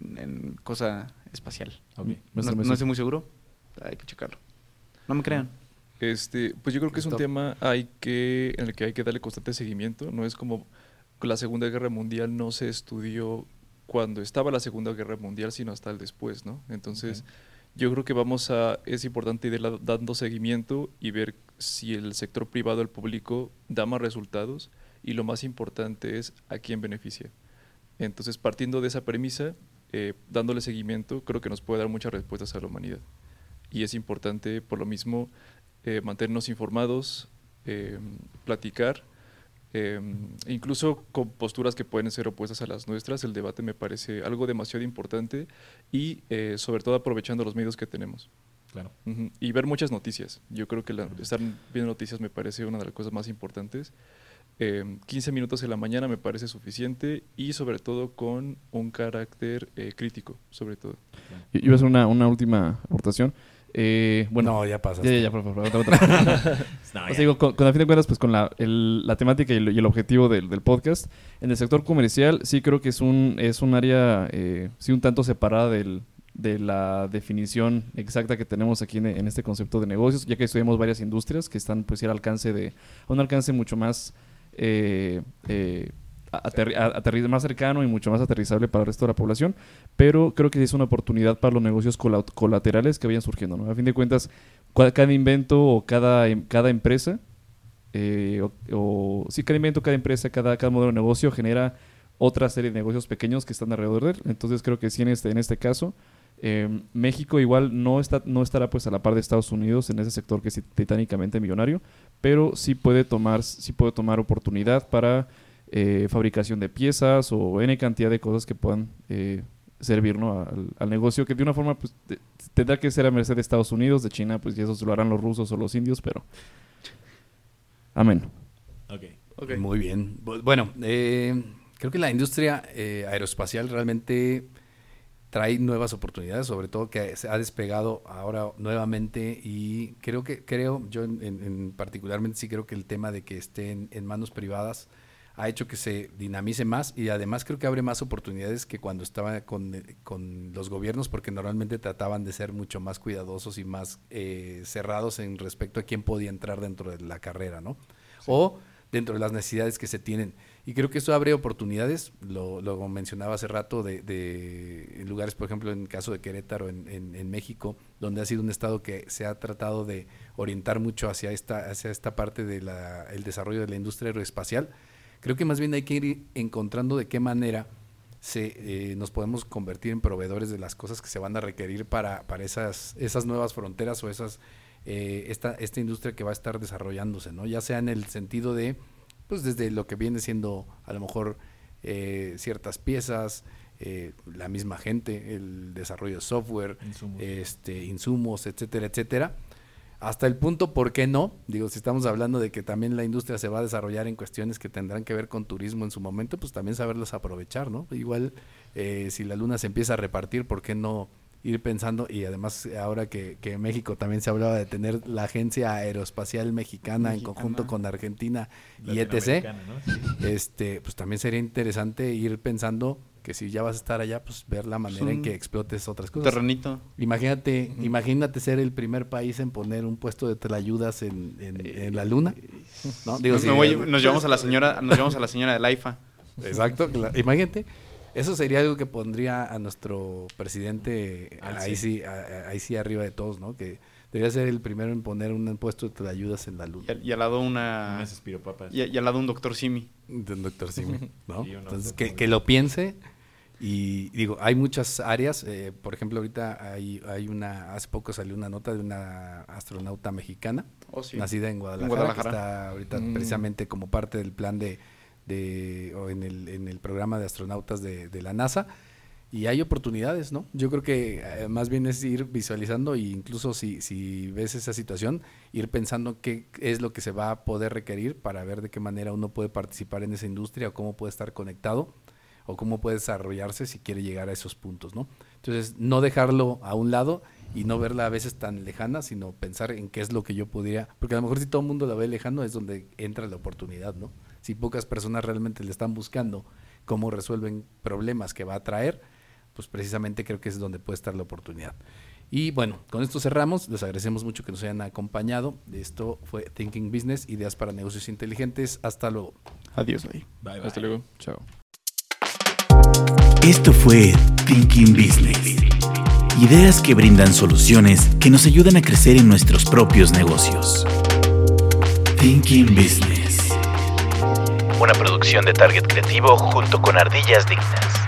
en, en cosa espacial. No, no estoy muy seguro, hay que checarlo. No me crean. Este, pues yo creo que es un Stop. tema hay que, en el que hay que darle constante seguimiento. No es como la Segunda Guerra Mundial no se estudió cuando estaba la Segunda Guerra Mundial, sino hasta el después, ¿no? Entonces, yo creo que vamos a, es importante ir dando seguimiento y ver si el sector privado, el público, da más resultados y lo más importante es a quién beneficia. Entonces, partiendo de esa premisa, eh, dándole seguimiento, creo que nos puede dar muchas respuestas a la humanidad. Y es importante, por lo mismo, eh, mantenernos informados, eh, platicar, incluso con posturas que pueden ser opuestas a las nuestras. El debate me parece algo demasiado importante y sobre todo aprovechando los medios que tenemos. Claro. Y ver muchas noticias. Yo creo que la- estar viendo noticias me parece una de las cosas más importantes. Eh, 15 minutos en la mañana me parece suficiente y sobre todo con un carácter eh, crítico, sobre todo. Yo iba a hacer una, una última aportación. Eh, bueno, no, ya pasaste. ya, ya, ya, por favor, otra, otra. No, O sea, digo, con, con a fin de cuentas, pues con la, el- la temática y el, y el objetivo del, del podcast, en el sector comercial sí creo que es un, es un área, eh, sí un tanto separada del, de la definición exacta que tenemos aquí en, en este concepto de negocios, ya que estudiamos varias industrias que están pues sí, al alcance de, a un alcance mucho más, eh, eh, más cercano y mucho más aterrizable para el resto de la población, pero creo que es una oportunidad para los negocios cola- colaterales que vayan surgiendo, ¿no? A fin de cuentas, cada invento o cada, em- cada empresa, eh, o, o- sí, cada invento, cada empresa, cada, cada modelo de negocio genera otra serie de negocios pequeños que están alrededor de él. Entonces creo que sí, en este, en este caso, eh, México igual no, está, no estará pues a la par de Estados Unidos en ese sector que es titánicamente millonario, pero sí puede tomar, sí puede tomar oportunidad para eh, fabricación de piezas o N cantidad de cosas que puedan eh, servir ¿no? al, al negocio, que de una forma pues, te- tendrá que ser a merced de Estados Unidos, de China, pues y eso lo harán los rusos o los indios, pero... Amén. Ok. Muy bien. Bu- Bueno, eh, creo que la industria eh, aeroespacial realmente trae nuevas oportunidades, sobre todo que se ha despegado ahora nuevamente y creo que, creo, yo en, en- en particularmente sí creo que el tema de que esté en, en manos privadas ha hecho que se dinamice más y además creo que abre más oportunidades que cuando estaba con, eh, con los gobiernos porque normalmente trataban de ser mucho más cuidadosos y más eh, cerrados en respecto a quién podía entrar dentro de la carrera, ¿no? O dentro de las necesidades que se tienen. Y creo que eso abre oportunidades, lo, lo mencionaba hace rato, de, de lugares, por ejemplo, en el caso de Querétaro, en, México, donde ha sido un estado que se ha tratado de orientar mucho hacia esta, hacia esta parte del el desarrollo de la industria aeroespacial. Creo que más bien hay que ir encontrando de qué manera se, eh, nos podemos convertir en proveedores de las cosas que se van a requerir para, para esas, esas nuevas fronteras o esas eh, esta, esta industria que va a estar desarrollándose, ¿no? Ya sea en el sentido de, pues desde lo que viene siendo a lo mejor eh, ciertas piezas, eh, la misma gente, el desarrollo de software, Insumos. este, insumos, etcétera, etcétera, hasta el punto, ¿por qué no? Digo, si estamos hablando de que también la industria se va a desarrollar en cuestiones que tendrán que ver con turismo en su momento, pues también saberlos aprovechar, ¿no? Igual, eh, si la luna se empieza a repartir, ¿por qué no ir pensando? Y además, ahora que, que México también se hablaba de tener la Agencia Aeroespacial Mexicana, en conjunto con Argentina y ETC, ¿no? Sí. este, pues también sería interesante ir pensando que si ya vas a estar allá, pues ver la manera en un que explotes otras cosas. Terrenito. Imagínate, imagínate ser el primer país en poner un puesto de telayudas en, en, en la luna. ¿no? Digo, Nos, sí, me voy- eh, nos llevamos a la señora, nos llevamos a la señora del AIFA. Exacto, cla- imagínate. Eso sería algo que pondría a nuestro presidente Al ahí sí, a- a- ahí sí arriba de todos, ¿no? Que debería ser el primero en poner un puesto de telayudas en la Y luna. al, y al lado una... Unas espiropapas. Y, y al lado un doctor Simi. Del doctor Simi, ¿no? Sí, Entonces, que, que lo piense y digo, hay muchas áreas, eh, por ejemplo, ahorita hay, hay una, hace poco salió una nota de una astronauta mexicana, Oh, sí. nacida en Guadalajara, Guadalajara. que está ahorita Mm. precisamente como parte del plan de, de o en el, en el programa de astronautas de, de la NASA. Y hay oportunidades, ¿no? Yo creo que eh, más bien es ir visualizando e incluso si, si ves esa situación, ir pensando qué es lo que se va a poder requerir para ver de qué manera uno puede participar en esa industria o cómo puede estar conectado o cómo puede desarrollarse si quiere llegar a esos puntos, ¿no? Entonces, no dejarlo a un lado y no verla a veces tan lejana, sino pensar en qué es lo que yo podría, porque a lo mejor si todo el mundo la ve lejano es donde entra la oportunidad, ¿no? Si pocas personas realmente le están buscando cómo resuelven problemas que va a traer, pues precisamente creo que es donde puede estar la oportunidad. Y bueno, con esto cerramos. Les agradecemos mucho que nos hayan acompañado. Esto fue Thinking Business, ideas para negocios inteligentes. Hasta luego. Adiós ahí. Bye, bye. Hasta luego. Chao. Esto fue Thinking Business. Ideas que brindan soluciones que nos ayudan a crecer en nuestros propios negocios. Thinking Business. Una producción de Target Creativo junto con Ardillas Dignas.